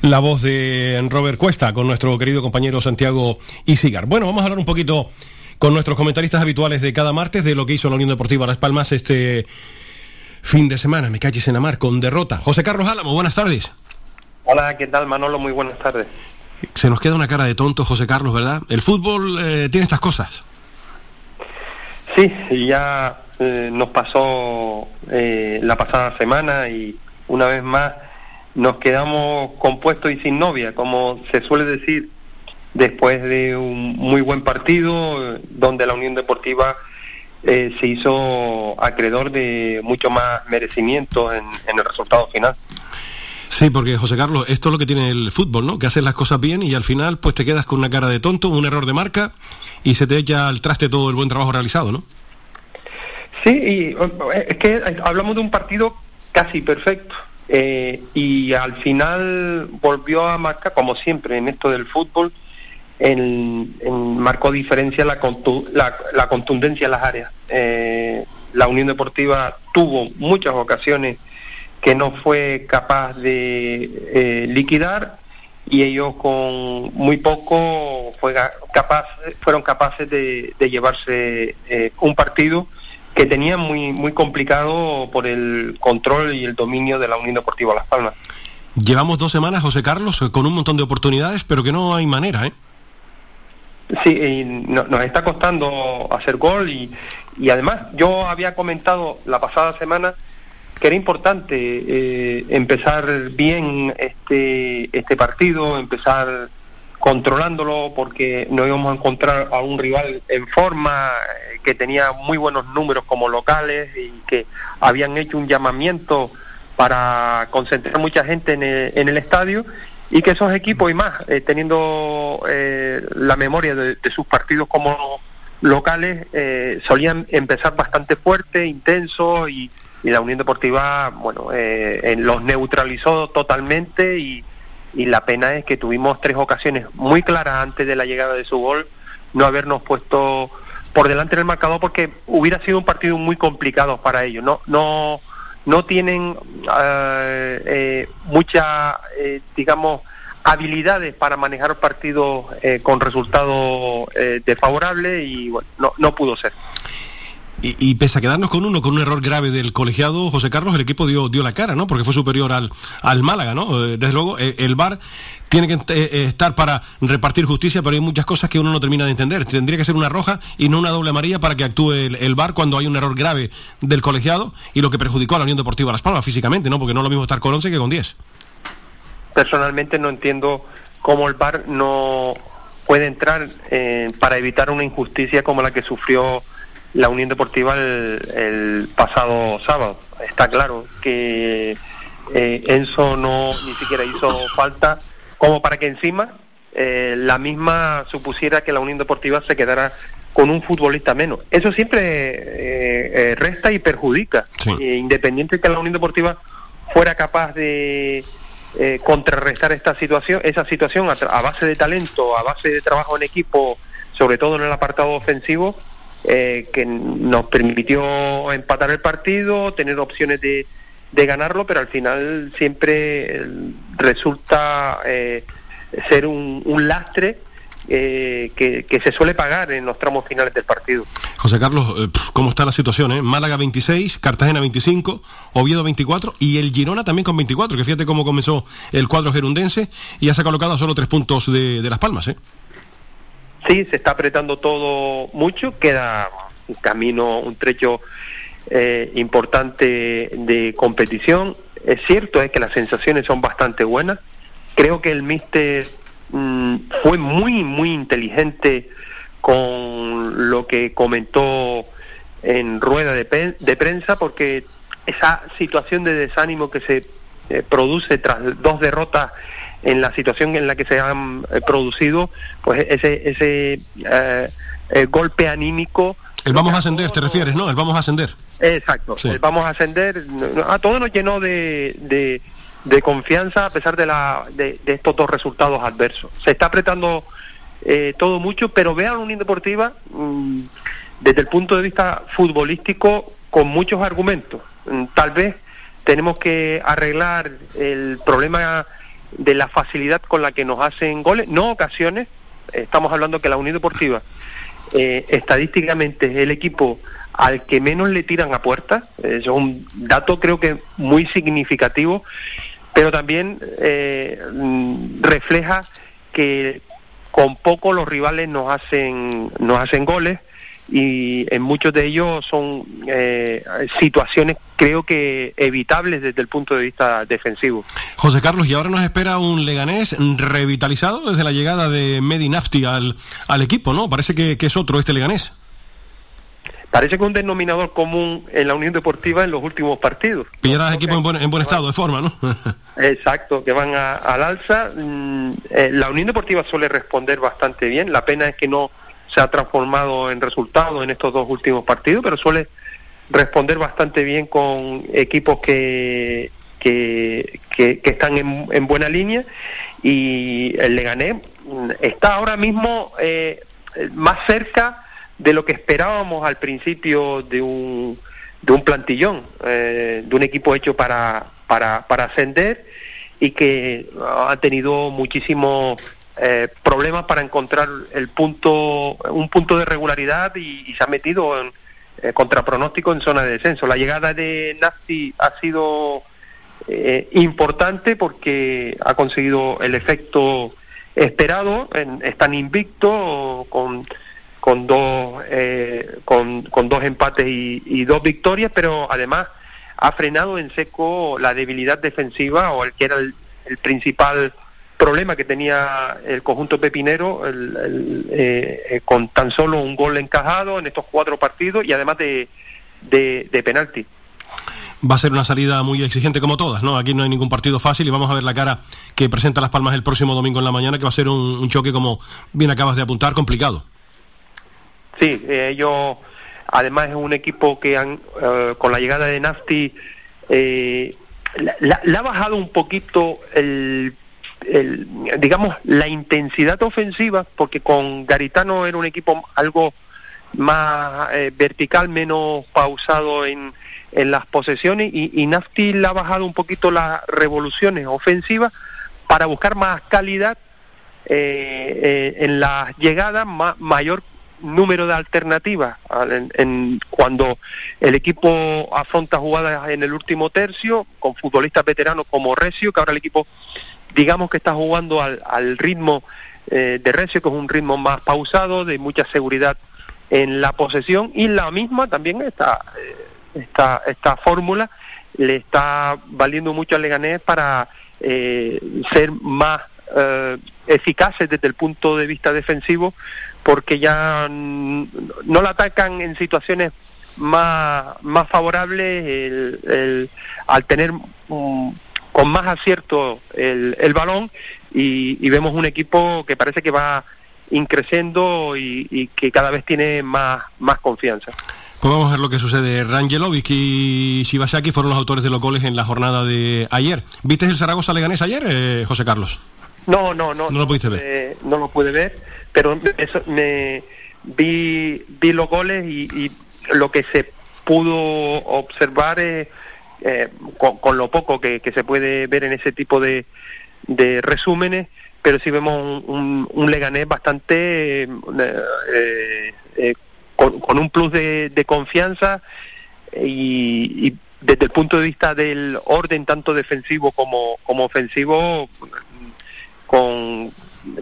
La voz de Robert Cuesta con nuestro querido compañero Santiago Isigar. Bueno, vamos a hablar un poquito con nuestros comentaristas habituales de cada martes de lo que hizo la Unión Deportiva Las Palmas este fin de semana. Me calles en Amar con derrota. José Carlos Álamo, buenas tardes. Hola, ¿qué tal Manolo? Muy buenas tardes. Se nos queda una cara de tonto, José Carlos, ¿verdad? El fútbol eh, tiene estas cosas. Sí, ya eh, nos pasó eh, la pasada semana y una vez más nos quedamos compuestos y sin novia, como se suele decir, después de un muy buen partido donde la Unión Deportiva eh, se hizo acreedor de mucho más merecimiento en, el resultado final. Sí, porque José Carlos, esto es lo que tiene el fútbol, ¿no? Que haces las cosas bien y al final pues te quedas con una cara de tonto, un error de marca y se te echa al traste todo el buen trabajo realizado, ¿no? Sí, y es que hablamos de un partido casi perfecto. Eh, y al final volvió a marcar, como siempre en esto del fútbol, en, marcó diferencia la, la, contundencia en las áreas. Eh, la Unión Deportiva tuvo muchas ocasiones que no fue capaz de eh, liquidar y ellos con muy poco fue capaz, fueron capaces de, de llevarse un partido que tenía muy, muy complicado por el control y el dominio de la Unión Deportiva Las Palmas. Llevamos dos semanas, José Carlos, con un montón de oportunidades, pero que no hay manera, ¿eh? Sí, nos está costando hacer gol y, y además yo había comentado la pasada semana que era importante eh, empezar bien este, este partido, empezar controlándolo porque no íbamos a encontrar a un rival en forma, eh, que tenía muy buenos números como locales y que habían hecho un llamamiento para concentrar mucha gente en el, estadio y que esos equipos y más, eh, teniendo eh, la memoria de, sus partidos como locales, solían empezar bastante fuerte, intenso y, y la Unión Deportiva, bueno, los neutralizó totalmente y y la pena es que tuvimos tres ocasiones muy claras antes de la llegada de su gol, no habernos puesto por delante en el marcador porque hubiera sido un partido muy complicado para ellos. No, no, no tienen eh, eh, mucha, eh, digamos, habilidades para manejar partidos eh, con resultados eh, desfavorables y bueno, no, no pudo ser. Y, pese a quedarnos con uno, con un error grave del colegiado José Carlos, el equipo dio, dio la cara, ¿no? Porque fue superior al, al Málaga, ¿no? Eh, desde luego, eh, el VAR tiene que eh, estar para repartir justicia, pero hay muchas cosas que uno no termina de entender. Tendría que ser una roja y no una doble amarilla para que actúe el, el VAR cuando hay un error grave del colegiado y lo que perjudicó a la Unión Deportiva Las Palmas físicamente, ¿no? Porque no es lo mismo estar con 11 que con 10. Personalmente no entiendo cómo el VAR no puede entrar eh, para evitar una injusticia como la que sufrió la Unión Deportiva el, el pasado sábado. Está claro que eh, Enzo no ni siquiera hizo falta como para que encima eh, la misma supusiera que la Unión Deportiva se quedara con un futbolista menos. Eso siempre eh, resta y perjudica, sí. independiente de que la Unión Deportiva fuera capaz de contrarrestar esta situación, esa situación a, a base de talento, a base de trabajo en equipo, sobre todo en el apartado ofensivo, eh, que nos permitió empatar el partido, tener opciones de, de ganarlo, pero al final siempre resulta eh, ser un, un lastre eh, que, que, se suele pagar en los tramos finales del partido. José Carlos, eh, ¿cómo está la situación? Eh? Málaga 26, Cartagena 25, Oviedo 24 y el Girona también con 24, que fíjate cómo comenzó el cuadro gerundense y ya se ha colocado a solo tres puntos de, de Las Palmas. ¿eh? Sí, se está apretando todo mucho, queda un camino, un trecho eh, importante de competición. Es cierto es que las sensaciones son bastante buenas. Creo que el míster mmm, fue muy, muy inteligente con lo que comentó en rueda de, de prensa, porque esa situación de desánimo que se eh, produce tras dos derrotas en la situación en la que se han eh, producido, pues ese, ese eh, eh, golpe anímico. El vamos a ascender, te refieres, ¿no? El vamos a ascender. Exacto, sí. el vamos a ascender. A todos nos llenó de, de, de, confianza a pesar de, la, de, de, estos dos resultados adversos. Se está apretando eh, todo mucho, pero vean la Unión Deportiva mmm, desde el punto de vista futbolístico con muchos argumentos. Mm, tal vez tenemos que arreglar el problema de la facilidad con la que nos hacen goles, no ocasiones, estamos hablando que la Unión Deportiva eh, estadísticamente es el equipo al que menos le tiran a puerta, eso es un dato creo que muy significativo, pero también eh, refleja que con poco los rivales nos hacen, nos hacen goles y en muchos de ellos son eh, situaciones creo que evitables desde el punto de vista defensivo. José Carlos, y ahora nos espera un Leganés revitalizado desde la llegada de Medinafti al, al equipo, ¿no? Parece que, que es otro este Leganés. Parece que un denominador común en la Unión Deportiva en los últimos partidos. Pillar al equipo en buen, en buen estado, de forma, ¿no? Exacto, que van a, al alza. Mm, eh, la Unión Deportiva suele responder bastante bien. La pena es que no se ha transformado en resultados en estos dos últimos partidos, pero suele responder bastante bien con equipos que, que, que, están en, en, buena línea. Y el Leganés está ahora mismo eh, más cerca de lo que esperábamos al principio de un, de un plantillón, eh, de un equipo hecho para, para, para ascender y que ha tenido muchísimos eh, problemas para encontrar el punto, un punto de regularidad y, se ha metido en, eh, contra pronóstico en zona de descenso. La llegada de Nafti ha sido eh, importante porque ha conseguido el efecto esperado, en, están invictos con, con, dos, eh, con, con, dos empates y, y, dos victorias, pero además ha frenado en seco la debilidad defensiva o el que era el principal problema que tenía el conjunto pepinero el, el, eh, eh, con tan solo un gol encajado en estos cuatro partidos y además de, de, de penalti. Va a ser una salida muy exigente como todas, ¿no? Aquí no hay ningún partido fácil y vamos a ver la cara que presenta Las Palmas el próximo domingo en la mañana, que va a ser un, un choque, como bien acabas de apuntar, complicado. Sí, eh, ellos, además es un equipo que han, uh, con la llegada de Nafti, eh, le ha bajado un poquito el el, digamos, la intensidad ofensiva, porque con Garitano era un equipo algo más eh, vertical, menos pausado en, en las posesiones y, y Naftil ha bajado un poquito las revoluciones ofensivas para buscar más calidad eh, eh, en las llegadas, mayor número de alternativas en, cuando el equipo afronta jugadas en el último tercio con futbolistas veteranos como Recio, que ahora el equipo digamos que está jugando al, al ritmo eh, de Recio, que es un ritmo más pausado, de mucha seguridad en la posesión y la misma también esta, esta, esta fórmula le está valiendo mucho al Leganés para eh, ser más eh, eficaces desde el punto de vista defensivo porque ya no la atacan en situaciones más, más favorables el, al tener con más acierto el, el balón y, vemos un equipo que parece que va increciendo y, y que cada vez tiene más, más confianza. Pues vamos a ver lo que sucede. Rangelovic y Shibasaki fueron los autores de los goles en la jornada de ayer. ¿Viste el Zaragoza Leganés ayer, eh, José Carlos? No, no, no. ¿No lo pudiste ver? Eh, no lo pude ver, pero eso, me vi, vi los goles y, lo que se pudo observar es, eh, con, lo poco que, se puede ver en ese tipo de, de resúmenes, pero sí vemos un, Leganés bastante eh, con, un plus de, confianza y, desde el punto de vista del orden tanto defensivo como, ofensivo con,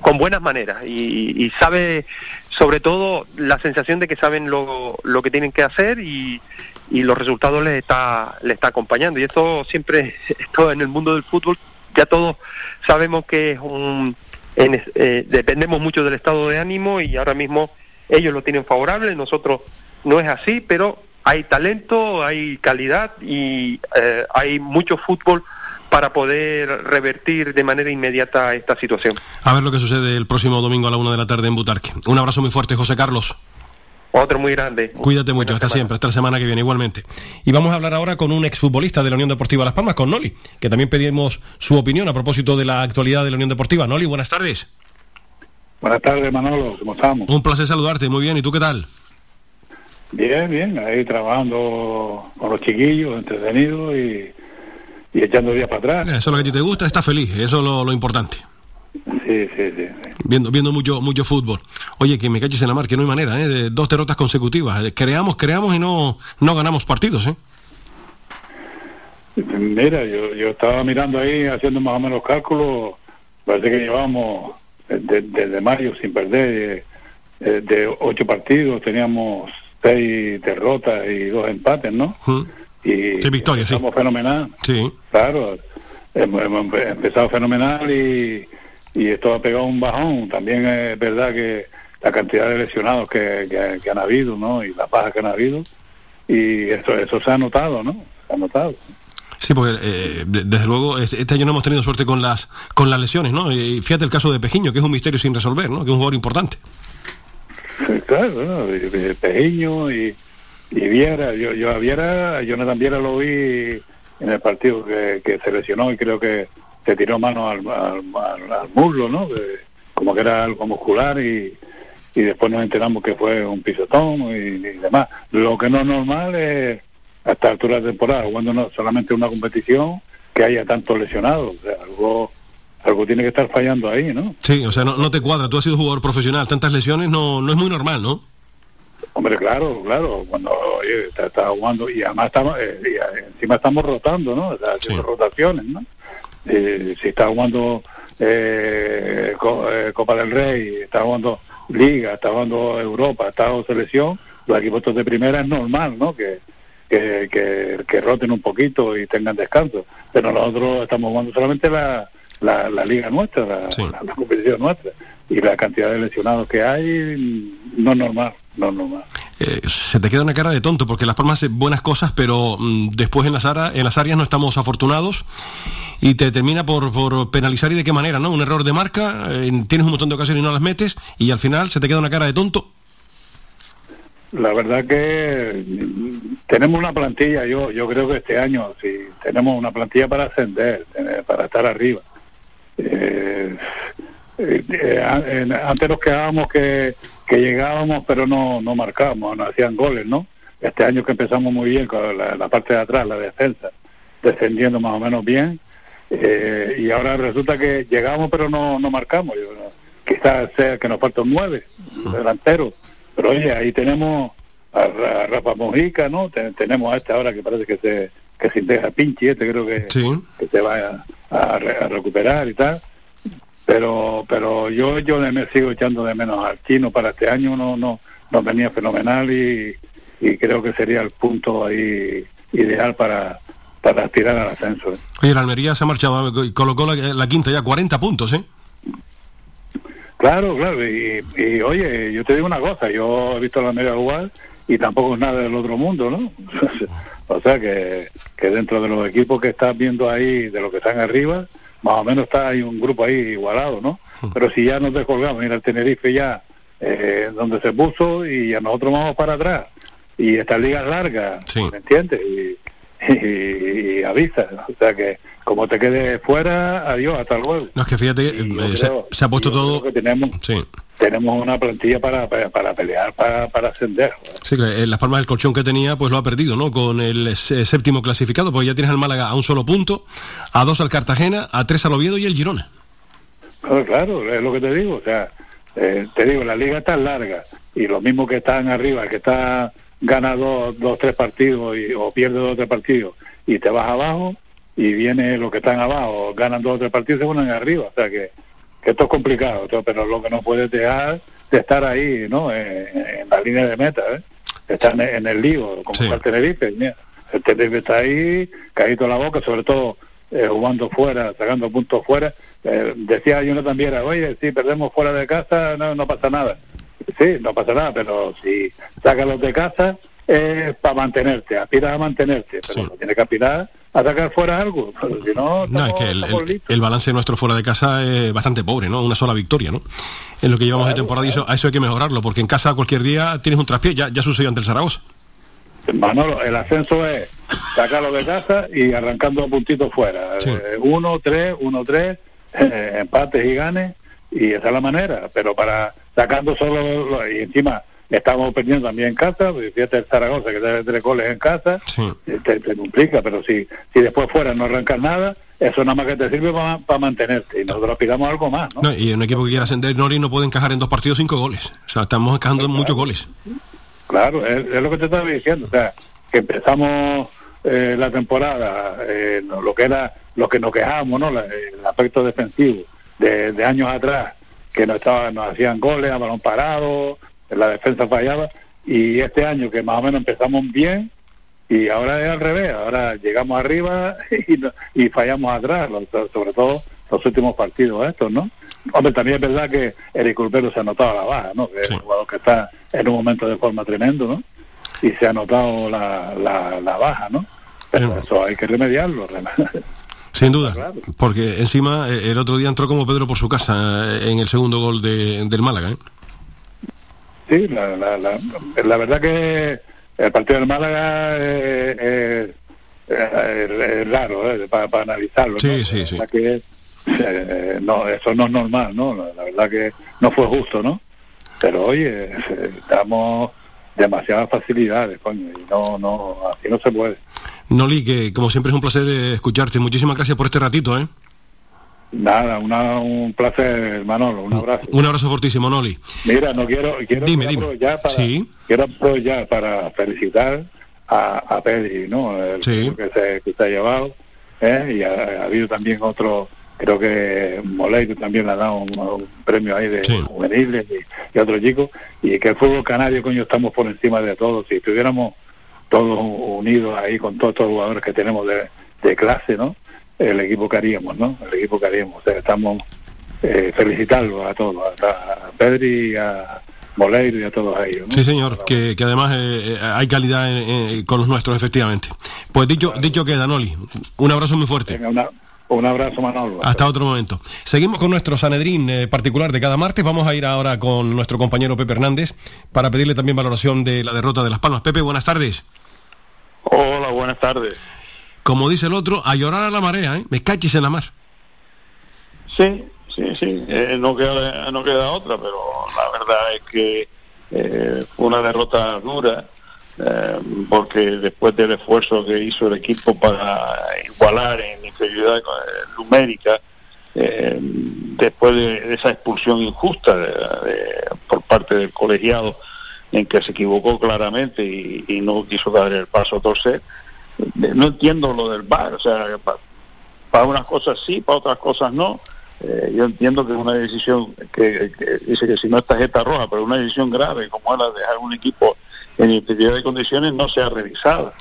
con buenas maneras. Y, sabe sobre todo la sensación de que saben lo que tienen que hacer y, y los resultados les está, les está acompañando y esto siempre esto en el mundo del fútbol ya todos sabemos que es un eh, dependemos mucho del estado de ánimo y ahora mismo ellos lo tienen favorable, nosotros no es así, pero hay talento, hay calidad y eh, hay mucho fútbol para poder revertir de manera inmediata esta situación. A ver lo que sucede el próximo domingo a la una de la tarde en Butarque. Un abrazo muy fuerte, José Carlos. Otro muy grande. Cuídate mucho, hasta siempre, hasta la semana que viene igualmente. Y vamos a hablar ahora con un exfutbolista de la Unión Deportiva Las Palmas, con Noli, que también pedimos su opinión a propósito de la actualidad de la Unión Deportiva. Noli, buenas tardes. Buenas tardes, Manolo, ¿cómo estamos? Un placer saludarte, muy bien, ¿y tú qué tal? Bien, bien, ahí trabajando con los chiquillos, entretenidos y, echando días para atrás. Eso es lo que a ti te gusta, estás feliz, eso es lo, importante. Sí, sí, sí, Viendo, viendo mucho, mucho fútbol. Oye, que me caches en la mar, que no hay manera, ¿eh? De dos derrotas consecutivas. Creamos, creamos y no, no ganamos partidos, ¿eh? Mira, yo, yo estaba mirando ahí, haciendo más o menos cálculos, parece que llevamos desde mayo sin perder. Eh, de ocho partidos teníamos seis derrotas y dos empates, ¿no? Y sí, victoria, empezamos fenomenal. Sí. Claro, hemos, empezado fenomenal y, y esto ha pegado un bajón. También es verdad que la cantidad de lesionados que, que, han habido, ¿no? Y la paja que han habido. Y eso, eso se ha notado, ¿no? Se ha notado. Sí, porque eh, desde luego este año no hemos tenido suerte con las con las lesiones, ¿no? Y fíjate el caso de Pejiño, que es un misterio sin resolver, ¿no? Que es un jugador importante. Sí, claro, Pejiño y, y Viera, yo, yo a Viera, Jonathan Viera lo vi en el partido que, que se lesionó y creo que se tiró mano al, al, muslo, ¿no? como que era algo muscular y, y después nos enteramos que fue un pisotón y, y demás. Lo que no es normal es a esta altura de temporada, jugando no, solamente una competición, que haya tantos lesionados. O sea, algo, algo tiene que estar fallando ahí, ¿no? Sí, o sea, no, te cuadra. Tú has sido jugador profesional, tantas lesiones no, no es muy normal, ¿no? Hombre, claro, claro, cuando está, jugando y además estamos, eh, encima estamos rotando, ¿no? O sea, haciendo rotaciones, ¿no? Eh, si está jugando eh, Copa del Rey, está jugando Liga, está jugando Europa, está jugando selección, los equipos de primera es normal, ¿no? Que, que, que, roten un poquito y tengan descanso. Pero nosotros estamos jugando solamente la, la, liga nuestra, la, competición nuestra. Y la cantidad de lesionados que hay no es normal. No, normal. Eh, se te queda una cara de tonto porque Las Palmas hace buenas cosas, pero mm, después en las, en las áreas no estamos afortunados y te termina por, por penalizar y de qué manera, ¿no? Un error de marca, eh, tienes un montón de ocasiones y no las metes y al final se te queda una cara de tonto. La verdad que tenemos una plantilla, yo yo creo que este año sí tenemos una plantilla para ascender, para estar arriba. Eh, eh, eh, antes nos quedábamos que, que llegábamos pero no, no marcábamos, no hacían goles, ¿no? Este año que empezamos muy bien con la, parte de atrás, la defensa, descendiendo más o menos bien, eh, y ahora resulta que llegamos pero no, no marcamos. Quizás sea que nos faltan nueve delanteros, pero oye, ahí tenemos a, Rafa Mojica, ¿no? tenemos a este ahora que parece que se que se deja pinche, este creo que, que se va a, recuperar y tal pero pero yo yo me sigo echando de menos al chino para este año no no no venía fenomenal y, y creo que sería el punto ahí ideal para para aspirar al ascenso. ¿eh? Oye, la Almería se ha marchado y colocó la, quinta ya 40 puntos, ¿eh? Claro, claro, y, y, oye, yo te digo una cosa, yo he visto la Almería jugar y tampoco es nada del otro mundo, ¿no? o sea que, que dentro de los equipos que estás viendo ahí, de los que están arriba, más o menos está hay un grupo ahí igualado, ¿no? Pero si ya nos descolgamos, mira el Tenerife ya, eh, donde se puso y ya nosotros vamos para atrás. Y esta liga es larga, ¿me entiendes? Y, y, avisa, o sea que como te quedes fuera, adiós, hasta luego. No, es que fíjate, eh, se, ha puesto todo... Que tenemos, sí tenemos una plantilla para, para, pelear, para, para ascender. Sí, en Las Palmas del Colchón que tenía, pues lo ha perdido, ¿no? Con el séptimo clasificado, pues ya tienes al Málaga a un solo punto, a dos al Cartagena, a tres al Oviedo y el Girona. Claro, es lo que te digo, o sea, eh, te digo, la liga está larga y lo mismo que están arriba, que está gana dos, dos tres partidos y, o pierde dos tres partidos y te vas abajo y viene los que están abajo, ganan dos o tres partidos y se ponen arriba, o sea que esto es complicado, pero lo que no puedes dejar de estar ahí, ¿no? En, la línea de meta, ¿eh? Estar en, el lío, como el Tenerife, El Tenerife está ahí, caído la boca, sobre todo eh, jugando fuera, sacando puntos fuera. Eh, decía yo también, oye, si perdemos fuera de casa, no, no pasa nada. Sí, no pasa nada, pero si sacas los de casa, es para mantenerte, aspiras a mantenerte, pero tienes que aspirar a sacar fuera algo. si no, es que el, balance nuestro fuera de casa es bastante pobre, ¿no? Una sola victoria, ¿no? En lo que llevamos de temporada y eso, a eso hay que mejorarlo, porque en casa cualquier día tienes un traspié, ya, ya sucedió ante el Zaragoza. Manolo, el ascenso es sacarlo de casa y arrancando puntitos fuera. Eh, uno, tres, uno, tres, eh, empates y ganes, y esa es la manera. Pero para sacando solo, y encima estamos perdiendo también en casa, porque fíjate el Zaragoza que debe tres goles en casa, te, complica, pero si, si después fuera no arrancas nada, eso nada más que te sirve para mantenerte y nosotros aspiramos algo más. ¿no? y un equipo que quiera ascender, Nori no puede encajar en dos partidos cinco goles, o sea, estamos encajando muchos goles. Claro, es, lo que te estaba diciendo, o sea, que empezamos eh, la temporada, eh, lo que era, lo que nos quejamos, ¿no? el aspecto defensivo de, de años atrás, que no estaba, nos hacían goles a balón parado, la defensa fallaba y este año que más o menos empezamos bien y ahora es al revés, ahora llegamos arriba y, y fallamos atrás, sobre todo los últimos partidos estos, ¿no? Hombre, también es verdad que Eric Culpero se ha notado la baja, ¿no? Que es un jugador que está en un momento de forma tremendo, ¿no? Y se ha notado la, la, baja, ¿no? Pero eso hay que remediarlo. Sin duda, porque encima eh, el otro día entró como Pedro por su casa eh, en el segundo gol de, del Málaga, ¿eh? Sí, la, la, la, verdad que el partido del Málaga es, raro ¿eh? para analizarlo. Sí, sí, sí. Que, eh, no, eso no es normal, ¿no? La, verdad que no fue justo, ¿no? Pero oye, damos demasiadas facilidades, coño, y no, no, así no se puede. Noli, que como siempre es un placer eh, escucharte. Muchísimas gracias por este ratito, ¿eh? Nada, un placer, Manolo, un abrazo. Un abrazo fortísimo, Noli. Mira, no quiero, quiero dime, dime. Para, sí. quiero aprovechar para felicitar a, a Pedri, ¿no? El que, se, que se ha llevado, ¿eh? y ha, habido también otro, creo que Moleiro también le ha dado un, premio ahí de juveniles y, otro chico, y que el fútbol canario, coño, estamos por encima de todo. Si estuviéramos todos unidos ahí con todos estos jugadores que tenemos de, de clase, ¿no? El equipo que haríamos, ¿no? El equipo que haríamos. O sea, estamos eh, felicitarlos a todos, a, Pedri, a Moleiro y a todos ellos. ¿no? Sí, señor, que, que además eh, eh, hay calidad con los nuestros, efectivamente. Pues dicho, dicho queda, Noli. Un abrazo muy fuerte. un abrazo, Manolo. Hasta otro momento. Seguimos con nuestro Sanedrín particular de cada martes. Vamos a ir ahora con nuestro compañero Pepe Hernández para pedirle también valoración de la derrota de Las Palmas. Pepe, buenas tardes. Hola, buenas tardes como dice el otro, a llorar a la marea, ¿eh? Me cachis en la mar. Sí, sí, sí, eh, no, queda, no queda otra, pero la verdad es que eh, fue una derrota dura, porque después del esfuerzo que hizo el equipo para igualar en inferioridad numérica, después de, esa expulsión injusta por parte del colegiado, en que se equivocó claramente y, no quiso dar el paso a torcer, no entiendo lo del bar, o sea, para unas cosas sí, para otras cosas no. Eh, yo entiendo que es una decisión que, dice que si no es tarjeta roja, pero una decisión grave como es la de dejar un equipo en inferioridad de condiciones no sea revisada.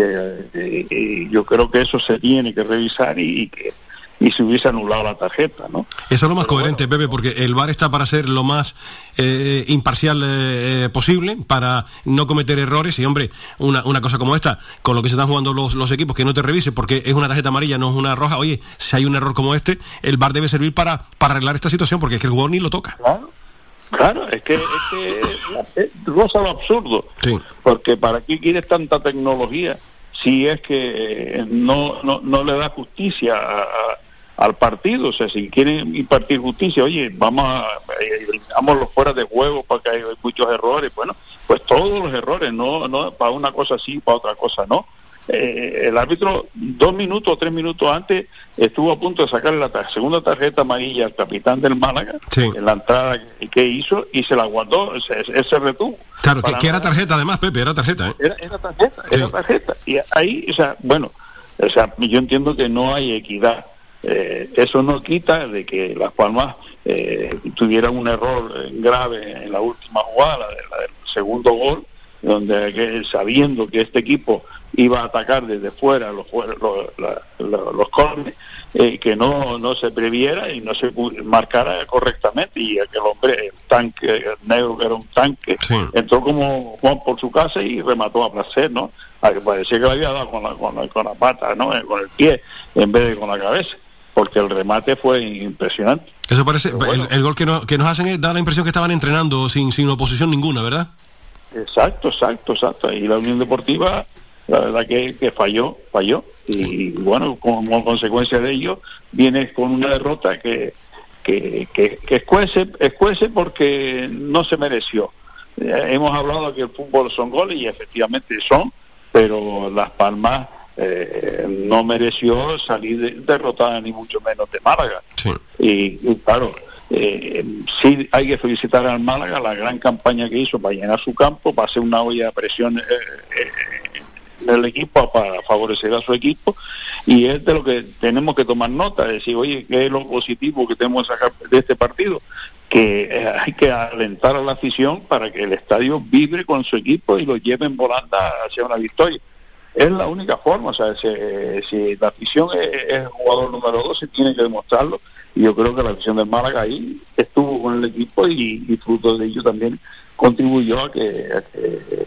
Eh, y yo creo que eso se tiene que revisar y que y se hubiese anulado la tarjeta, ¿no? Eso es lo más coherente, Pepe, porque el VAR está para ser lo más eh, imparcial eh, eh, posible, para no cometer errores, y hombre, una, una cosa como esta, con lo que se están jugando los, los equipos, que no te revise, porque es una tarjeta amarilla, no es una roja, oye, si hay un error como este, el VAR debe servir para, para arreglar esta situación, porque es que el jugador ni lo toca. Claro. Claro, es que, es que es, rosa lo absurdo. Porque ¿para qué quieres tanta tecnología si es que no, no, no le da justicia a, al partido. O sea, si quieren impartir justicia, oye, vamos a eliminamos los fuera de juego para que hay muchos errores. Bueno, pues todos los errores, no, no para una cosa sí, para otra cosa no. Eh, el árbitro dos minutos o tres minutos antes estuvo a punto de sacar la segunda tarjeta amarilla al capitán del Málaga en la entrada que, hizo y se la guardó, ese se retuvo. Claro, que, era tarjeta además, Pepe, era tarjeta. ¿eh? Era, tarjeta, era tarjeta. Y ahí, o sea, bueno, o sea, yo entiendo que no hay equidad eh, eso no quita de que Las Palmas eh, tuvieran un error eh, grave en la última jugada, la, del segundo gol, donde sabiendo que este equipo iba a atacar desde fuera los, los, los cornes, que no, no se previera y no se marcara correctamente y aquel hombre, el tanque el negro que era un tanque, entró como Juan por su casa y remató a placer, ¿no? A que parecía que le había dado con la, con con la pata, ¿no? Con el pie en vez de con la cabeza porque el remate fue impresionante. Eso parece, el, gol que, que nos hacen da la impresión que estaban entrenando sin, sin oposición ninguna, ¿verdad? Exacto, exacto, exacto. Y la Unión Deportiva, la verdad que, falló, falló. Y bueno, como consecuencia de ello, viene con una derrota que, que, que, que escuece, porque no se mereció. Eh, hemos hablado que el fútbol son goles y efectivamente son, pero Las Palmas eh, no mereció salir derrotada ni mucho menos de Málaga. Y, claro, eh, sí hay que felicitar al Málaga la gran campaña que hizo para llenar su campo, para hacer una olla de presión eh, eh, en el equipo, para favorecer a su equipo, y es de lo que tenemos que tomar nota, decir, oye, ¿qué es lo positivo que tenemos que sacar de este partido? que hay que alentar a la afición para que el estadio vibre con su equipo y lo lleven volando hacia una victoria es la única forma, o sea, si, la afición es, el jugador número dos, se tiene que demostrarlo, y yo creo que la afición del Málaga ahí estuvo con el equipo y, fruto de ello también contribuyó a que,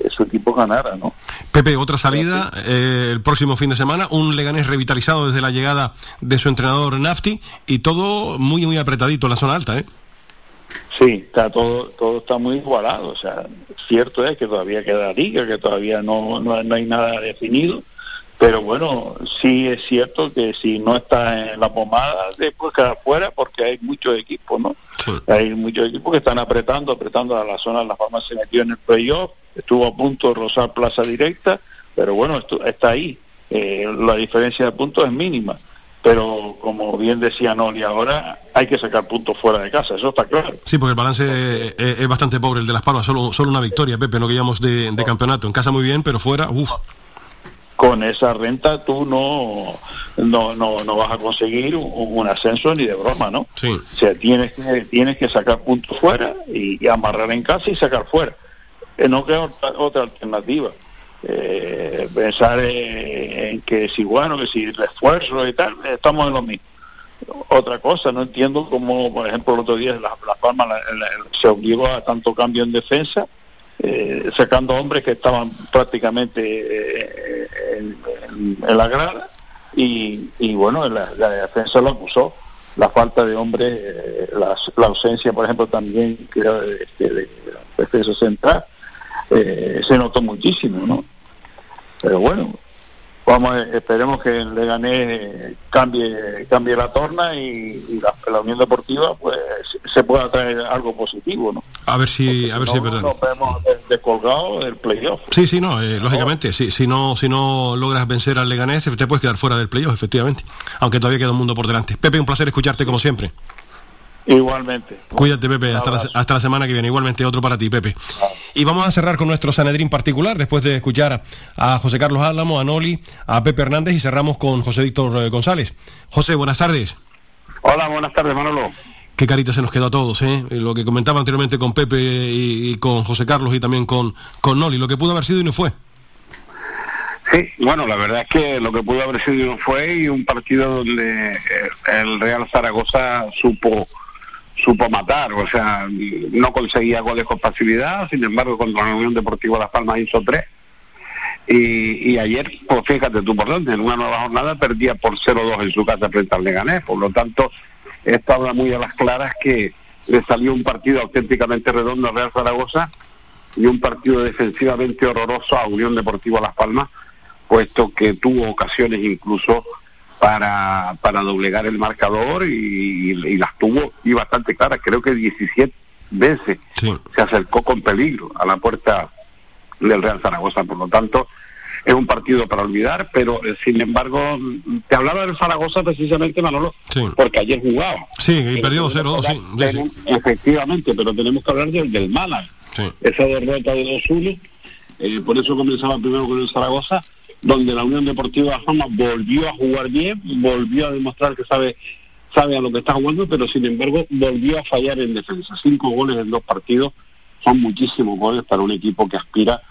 su equipo ganara, ¿no? Pepe, otra salida eh, el próximo fin de semana, un Leganés revitalizado desde la llegada de su entrenador Nafti y todo muy muy apretadito en la zona alta, ¿eh? Sí, está todo, todo está muy igualado. O sea, cierto es que todavía queda liga, que todavía no, no, hay nada definido. Pero bueno, sí es cierto que si no está en la pomada, después queda fuera porque hay muchos equipos, ¿no? Hay muchos equipos que están apretando, apretando a la zona. La forma se metió en el playoff, estuvo a punto de rozar plaza directa, pero bueno, esto, está ahí. Eh, la diferencia de puntos es mínima pero como bien decía Noli ahora hay que sacar puntos fuera de casa, eso está claro. Sí, porque el balance es, bastante pobre el de Las Palmas, solo, solo una victoria, Pepe, no que de, de campeonato, en casa muy bien, pero fuera, uff. Con esa renta tú no, no, no, no vas a conseguir un, ascenso ni de broma, ¿no? Sí. O sea, tienes que, tienes que sacar puntos fuera y, amarrar en casa y sacar fuera. Eh, no queda otra alternativa eh, pensar en, que si bueno, que si refuerzo y tal, estamos en lo mismo. Otra cosa, no entiendo cómo, por ejemplo, el otro día Las la Palmas se obligó a tanto cambio en defensa, eh, sacando hombres que estaban prácticamente eh, en, la grada y, bueno, la, defensa lo acusó. La falta de hombres, eh, la, ausencia, por ejemplo, también creo, de, de, de defensa central, se notó muchísimo, ¿no? Pero bueno, vamos, eh, esperemos que el Leganés cambie, cambie la torna y, y la, la Unión Deportiva pues se pueda traer algo positivo, ¿no? A ver si, a ver si es verdad. nos vemos des- descolgados del playoff. Sí, sí, no, eh, lógicamente, si, si no si no logras vencer al Leganés, te puedes quedar fuera del playoff, efectivamente. Aunque todavía queda un mundo por delante. Pepe, un placer escucharte como siempre. Igualmente. Cuídate, Pepe, hasta la, hasta la semana que viene. Igualmente, otro para ti, Pepe. Y vamos a cerrar con nuestro Sanedrín particular, después de escuchar a José Carlos Álamo, a Noli, a Pepe Hernández y cerramos con José Víctor eh, González. José, buenas tardes. Hola, buenas tardes, Manolo. Qué carita se nos quedó a todos, ¿eh? Lo que comentaba anteriormente con Pepe y, y con José Carlos y también con, con Noli, lo que pudo haber sido y no fue. Sí, bueno, la verdad es que lo que pudo haber sido fue y un partido donde eh, el Real Zaragoza supo supo matar, o sea, no conseguía goles con facilidad, sin embargo contra la Unión Deportiva Las Palmas hizo tres. Y, y ayer, pues fíjate tú por dónde, en una nueva jornada perdía por 0-2 en su casa frente al Leganés, por lo tanto, esto habla muy a las claras que le salió un partido auténticamente redondo al Real Zaragoza y un partido defensivamente horroroso a Unión Deportiva Las Palmas, puesto que tuvo ocasiones incluso para, para doblegar el marcador y, y las tuvo y bastante claras, creo que 17 veces se acercó con peligro a la puerta del Real Zaragoza, por lo tanto es un partido para olvidar, pero eh, sin embargo te hablaba del Zaragoza precisamente Manolo, porque ayer jugaba. Sí, y perdió 0-2, sí. Efectivamente, pero tenemos que hablar del, del Málaga. Esa derrota de 2-1, eh, por eso comenzaba primero con el Zaragoza, donde la Unión Deportiva Palmas volvió a jugar bien, volvió a demostrar que sabe sabe a lo que está jugando, pero sin embargo volvió a fallar en defensa. Cinco goles en dos partidos son muchísimos goles para un equipo que aspira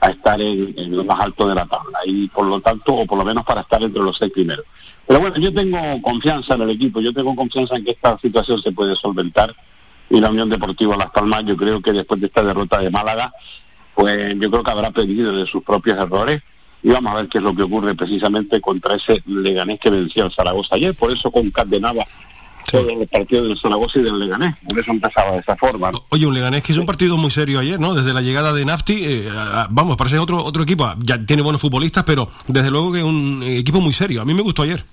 a estar en, en lo más alto de la tabla y por lo tanto, o por lo menos para estar entre los seis primeros. Pero bueno, yo tengo confianza en el equipo, yo tengo confianza en que esta situación se puede solventar y la Unión Deportiva Las Palmas, yo creo que después de esta derrota de Málaga, pues yo creo que habrá aprendido de sus propios errores y vamos a ver qué es lo que ocurre precisamente contra ese Leganés que venció al Zaragoza ayer, por eso concatenaba todos los partidos del Zaragoza y del Leganés, por eso empezaba de esa forma. ¿no? Oye, un Leganés que hizo un partido muy serio ayer, ¿no? Desde la llegada de Nafti, eh, vamos, parece otro otro equipo. Ya tiene buenos futbolistas, pero desde luego que un eh, equipo muy serio. A mí me gustó ayer.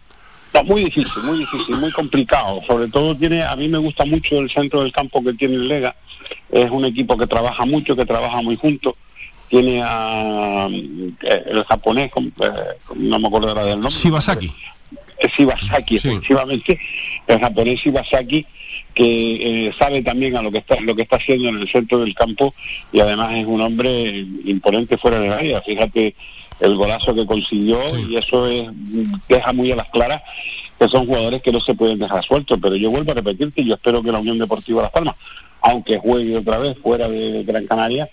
No, muy difícil, muy difícil, muy complicado. Sobre todo tiene, a mí me gusta mucho el centro del campo que tiene el Lega. Es un equipo que trabaja mucho, que trabaja muy junto. Tiene a eh, el japonés, eh, no me acuerdo ahora del nombre. Shibasaki. Es Shibasaki, efectivamente. El japonés Shibasaki que eh, sabe también a lo que está lo que está haciendo en el centro del campo y además es un hombre imponente fuera del área. Fíjate el golazo que consiguió y eso es deja muy a las claras que son jugadores que no se pueden dejar sueltos. Pero yo vuelvo a repetirte, yo espero que la Unión Deportiva Las Palmas, aunque juegue otra vez fuera de Gran Canaria,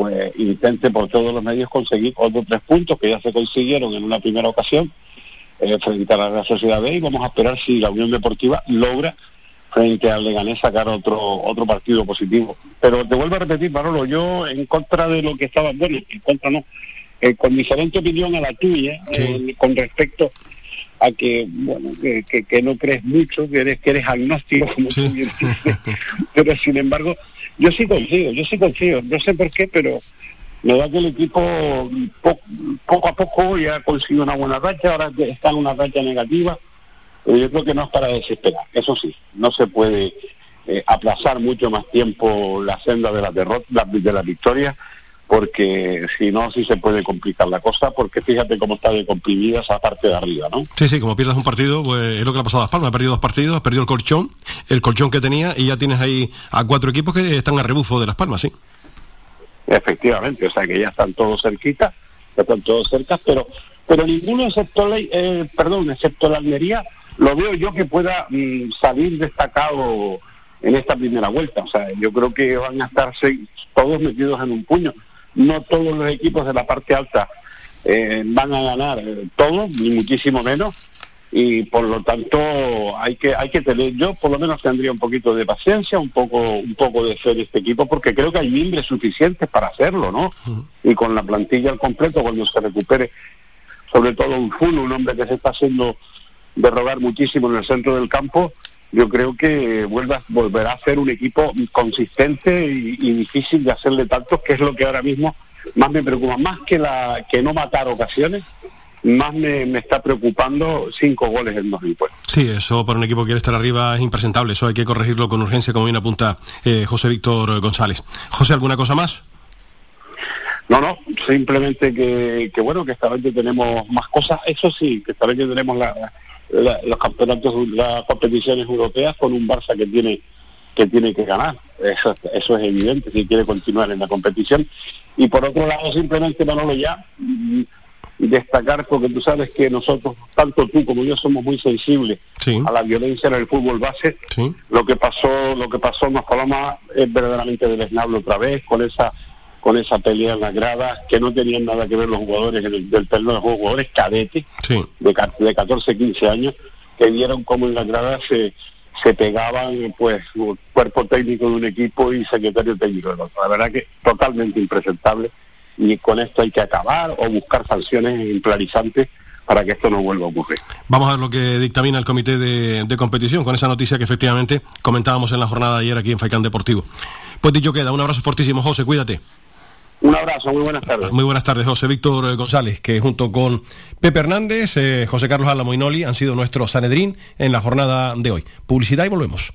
pues intente por todos los medios conseguir otros tres puntos que ya se consiguieron en una primera ocasión eh, frente a la Real Sociedad B y vamos a esperar si la Unión Deportiva logra frente al Leganés sacar otro otro partido positivo. Pero te vuelvo a repetir, Manolo, yo en contra de lo que estaba, bueno, en contra no, eh, con diferente opinión a la tuya, eh, con respecto a que, bueno, que, que, que no crees mucho, que eres, que eres agnóstico, como tú bien dices. pero sin embargo, yo sí confío, yo sí confío, no sé por qué, pero me da que el equipo po- poco a poco ya consigue una buena racha, ahora que está en una racha negativa, pero yo creo que no es para desesperar, eso sí, no se puede eh, aplazar mucho más tiempo la senda de la derrota, la- de la victoria, porque si no, sí se puede complicar la cosa, porque fíjate cómo está de comprimida esa parte de arriba, ¿no? Sí, sí, como pierdas un partido, pues es lo que le ha pasado a Las Palmas. Ha perdido dos partidos, ha perdido el colchón, el colchón que tenía, y ya tienes ahí a cuatro equipos que están a rebufo de Las Palmas, sí. Efectivamente, o sea que ya están todos cerquita, ya están todos cerca, pero pero ninguno excepto la, eh, perdón, excepto la Almería, lo veo yo que pueda mm, salir destacado en esta primera vuelta. O sea, yo creo que van a estar seis, todos metidos en un puño. No todos los equipos de la parte alta eh, van a ganar eh, todos, ni muchísimo menos, y por lo tanto hay que hay que tener yo por lo menos tendría un poquito de paciencia un poco un poco de fe en este equipo porque creo que hay mimbres suficientes para hacerlo no y con la plantilla al completo cuando se recupere sobre todo un full un hombre que se está haciendo de rogar muchísimo en el centro del campo yo creo que vuelva, volverá a ser un equipo consistente y, y difícil de hacerle tantos que es lo que ahora mismo más me preocupa más que la que no matar ocasiones más me, está preocupando cinco goles en dos encuentros. Sí, eso para un equipo que quiere estar arriba es impresentable. Eso hay que corregirlo con urgencia, como bien apunta eh, José Víctor González. José, ¿alguna cosa más? No, no, simplemente que, bueno, que esta vez tenemos más cosas. Eso sí, que esta vez tenemos los campeonatos, las competiciones europeas con un Barça que tiene que tiene que ganar. Eso, eso es evidente si quiere continuar en la competición. Y por otro lado, simplemente Manolo ya destacar porque tú sabes que nosotros, tanto tú como yo, somos muy sensibles a la violencia en el fútbol base. Lo que pasó, lo que pasó en Paloma es verdaderamente deleznable otra vez con esa con esa pelea en la grada que no tenían nada que ver los jugadores del terreno de juego, jugadores cadetes de, de 14, 15 años que vieron cómo en la grada se, se pegaban pues cuerpo técnico de un equipo y secretario técnico del otro. La verdad que totalmente impresentable y con esto hay que acabar o buscar sanciones ejemplarizantes para que esto no vuelva a ocurrir. Vamos a ver lo que dictamina el comité de, competición con esa noticia que efectivamente comentábamos en la jornada de ayer aquí en Faicán Deportivo. Pues dicho queda, un abrazo fortísimo, José, cuídate. Un abrazo, muy buenas tardes. Muy buenas tardes, José Víctor González, que junto con Pepe Hernández, eh, José Carlos Álamo y Noli han sido nuestros Sanedrín en la jornada de hoy. Publicidad y volvemos.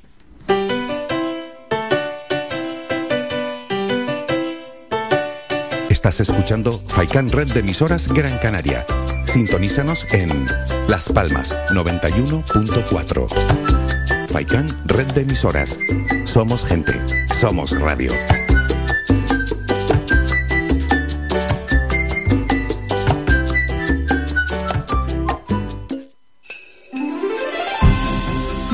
Estás escuchando Faikan Red de emisoras Gran Canaria. Sintonízanos en Las Palmas 91.4. Faikan Red de emisoras. Somos gente. Somos radio.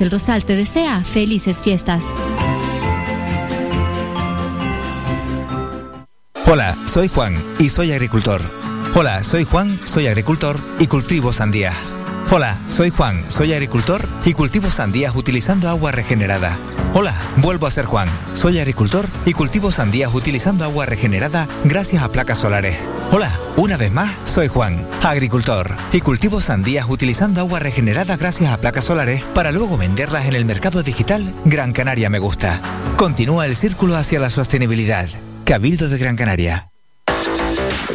el Rosal te desea felices fiestas. Hola, soy Juan y soy agricultor. Hola, soy Juan, soy agricultor y cultivo sandía. Hola, soy Juan, soy agricultor y cultivo sandías utilizando agua regenerada. Hola, vuelvo a ser Juan, soy agricultor y cultivo sandías utilizando agua regenerada gracias a placas solares. Hola, una vez más, soy Juan, agricultor, y cultivo sandías utilizando agua regenerada gracias a placas solares para luego venderlas en el mercado digital Gran Canaria Me Gusta. Continúa el círculo hacia la sostenibilidad. Cabildo de Gran Canaria.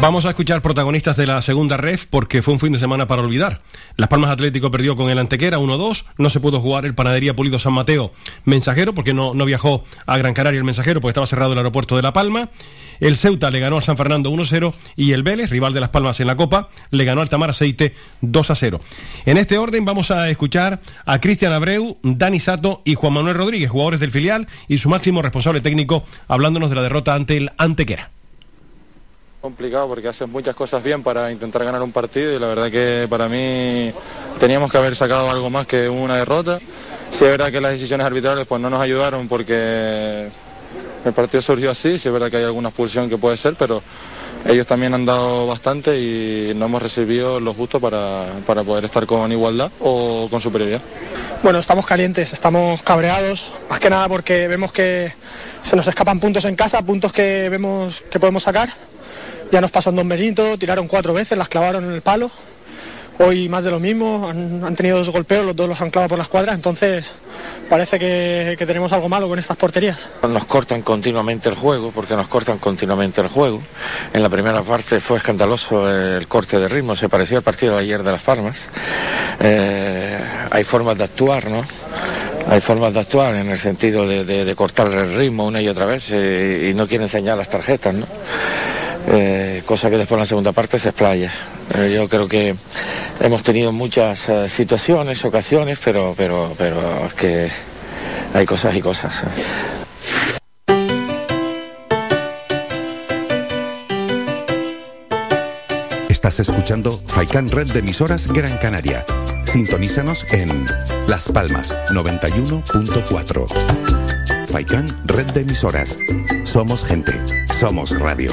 Vamos a escuchar protagonistas de la segunda ref porque fue un fin de semana para olvidar. Las Palmas Atlético perdió con el Antequera 1-2, no se pudo jugar el Panadería Pulido San Mateo Mensajero porque no, no viajó a Gran Canaria el Mensajero porque estaba cerrado el aeropuerto de La Palma. El Ceuta le ganó al San Fernando 1-0 y el Vélez, rival de Las Palmas en la Copa, le ganó al Tamar Aceite 2-0. En este orden vamos a escuchar a Cristian Abreu, Dani Sato y Juan Manuel Rodríguez, jugadores del filial y su máximo responsable técnico, hablándonos de la derrota ante el Antequera complicado porque hacen muchas cosas bien para intentar ganar un partido y la verdad que para mí teníamos que haber sacado algo más que una derrota. Sí es verdad que las decisiones arbitrales pues no nos ayudaron porque el partido surgió así, sí es verdad que hay alguna expulsión que puede ser, pero ellos también han dado bastante y no hemos recibido lo justo para, para poder estar con igualdad o con superioridad. Bueno, estamos calientes, estamos cabreados, más que nada porque vemos que se nos escapan puntos en casa, puntos que vemos que podemos sacar ya nos pasan dos Benito, tiraron cuatro veces, las clavaron en el palo. hoy más de lo mismo, han, tenido dos golpeos, los dos los han clavado por la escuadra, entonces parece que, tenemos algo malo con estas porterías. Nos cortan continuamente el juego, porque nos cortan continuamente el juego. En la primera parte fue escandaloso el corte de ritmo, se pareció al partido de ayer de Las Palmas. Eh, hay formas de actuar, ¿no? hay formas de actuar en el sentido de, cortar el ritmo una y otra vez eh, y no quieren enseñar las tarjetas, ¿no? Eh, cosa que después en la segunda parte se explaya. Eh, yo creo que hemos tenido muchas situaciones, ocasiones, pero, pero, pero es que hay cosas y cosas. Estás escuchando Faikan Red de emisoras Gran Canaria Sintonízanos en Las Palmas 91.4. Faikán, red de emisoras. Somos gente, somos radio.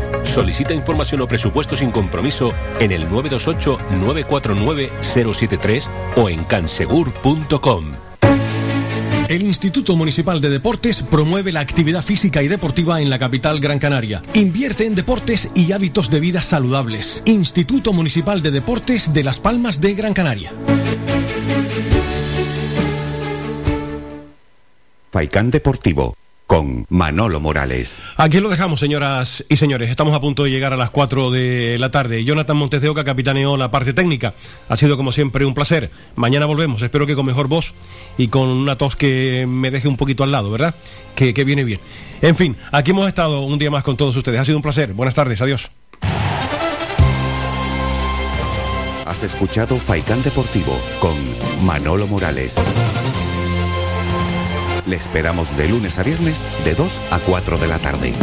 Solicita información o presupuesto sin compromiso en el 928-949-073 o en cansegur.com. El Instituto Municipal de Deportes promueve la actividad física y deportiva en la capital Gran Canaria. Invierte en deportes y hábitos de vida saludables. Instituto Municipal de Deportes de Las Palmas de Gran Canaria. Faicán Deportivo con Manolo Morales. Aquí lo dejamos, señoras y señores. Estamos a punto de llegar a las 4 de la tarde. Jonathan Montes de Oca capitaneó la parte técnica. Ha sido como siempre un placer. Mañana volvemos. Espero que con mejor voz y con una tos que me deje un poquito al lado, ¿verdad? Que, que viene bien. En fin, aquí hemos estado un día más con todos ustedes. Ha sido un placer. Buenas tardes. Adiós. Has escuchado Faicán Deportivo con Manolo Morales. Le esperamos de lunes a viernes de 2 a 4 de la tarde.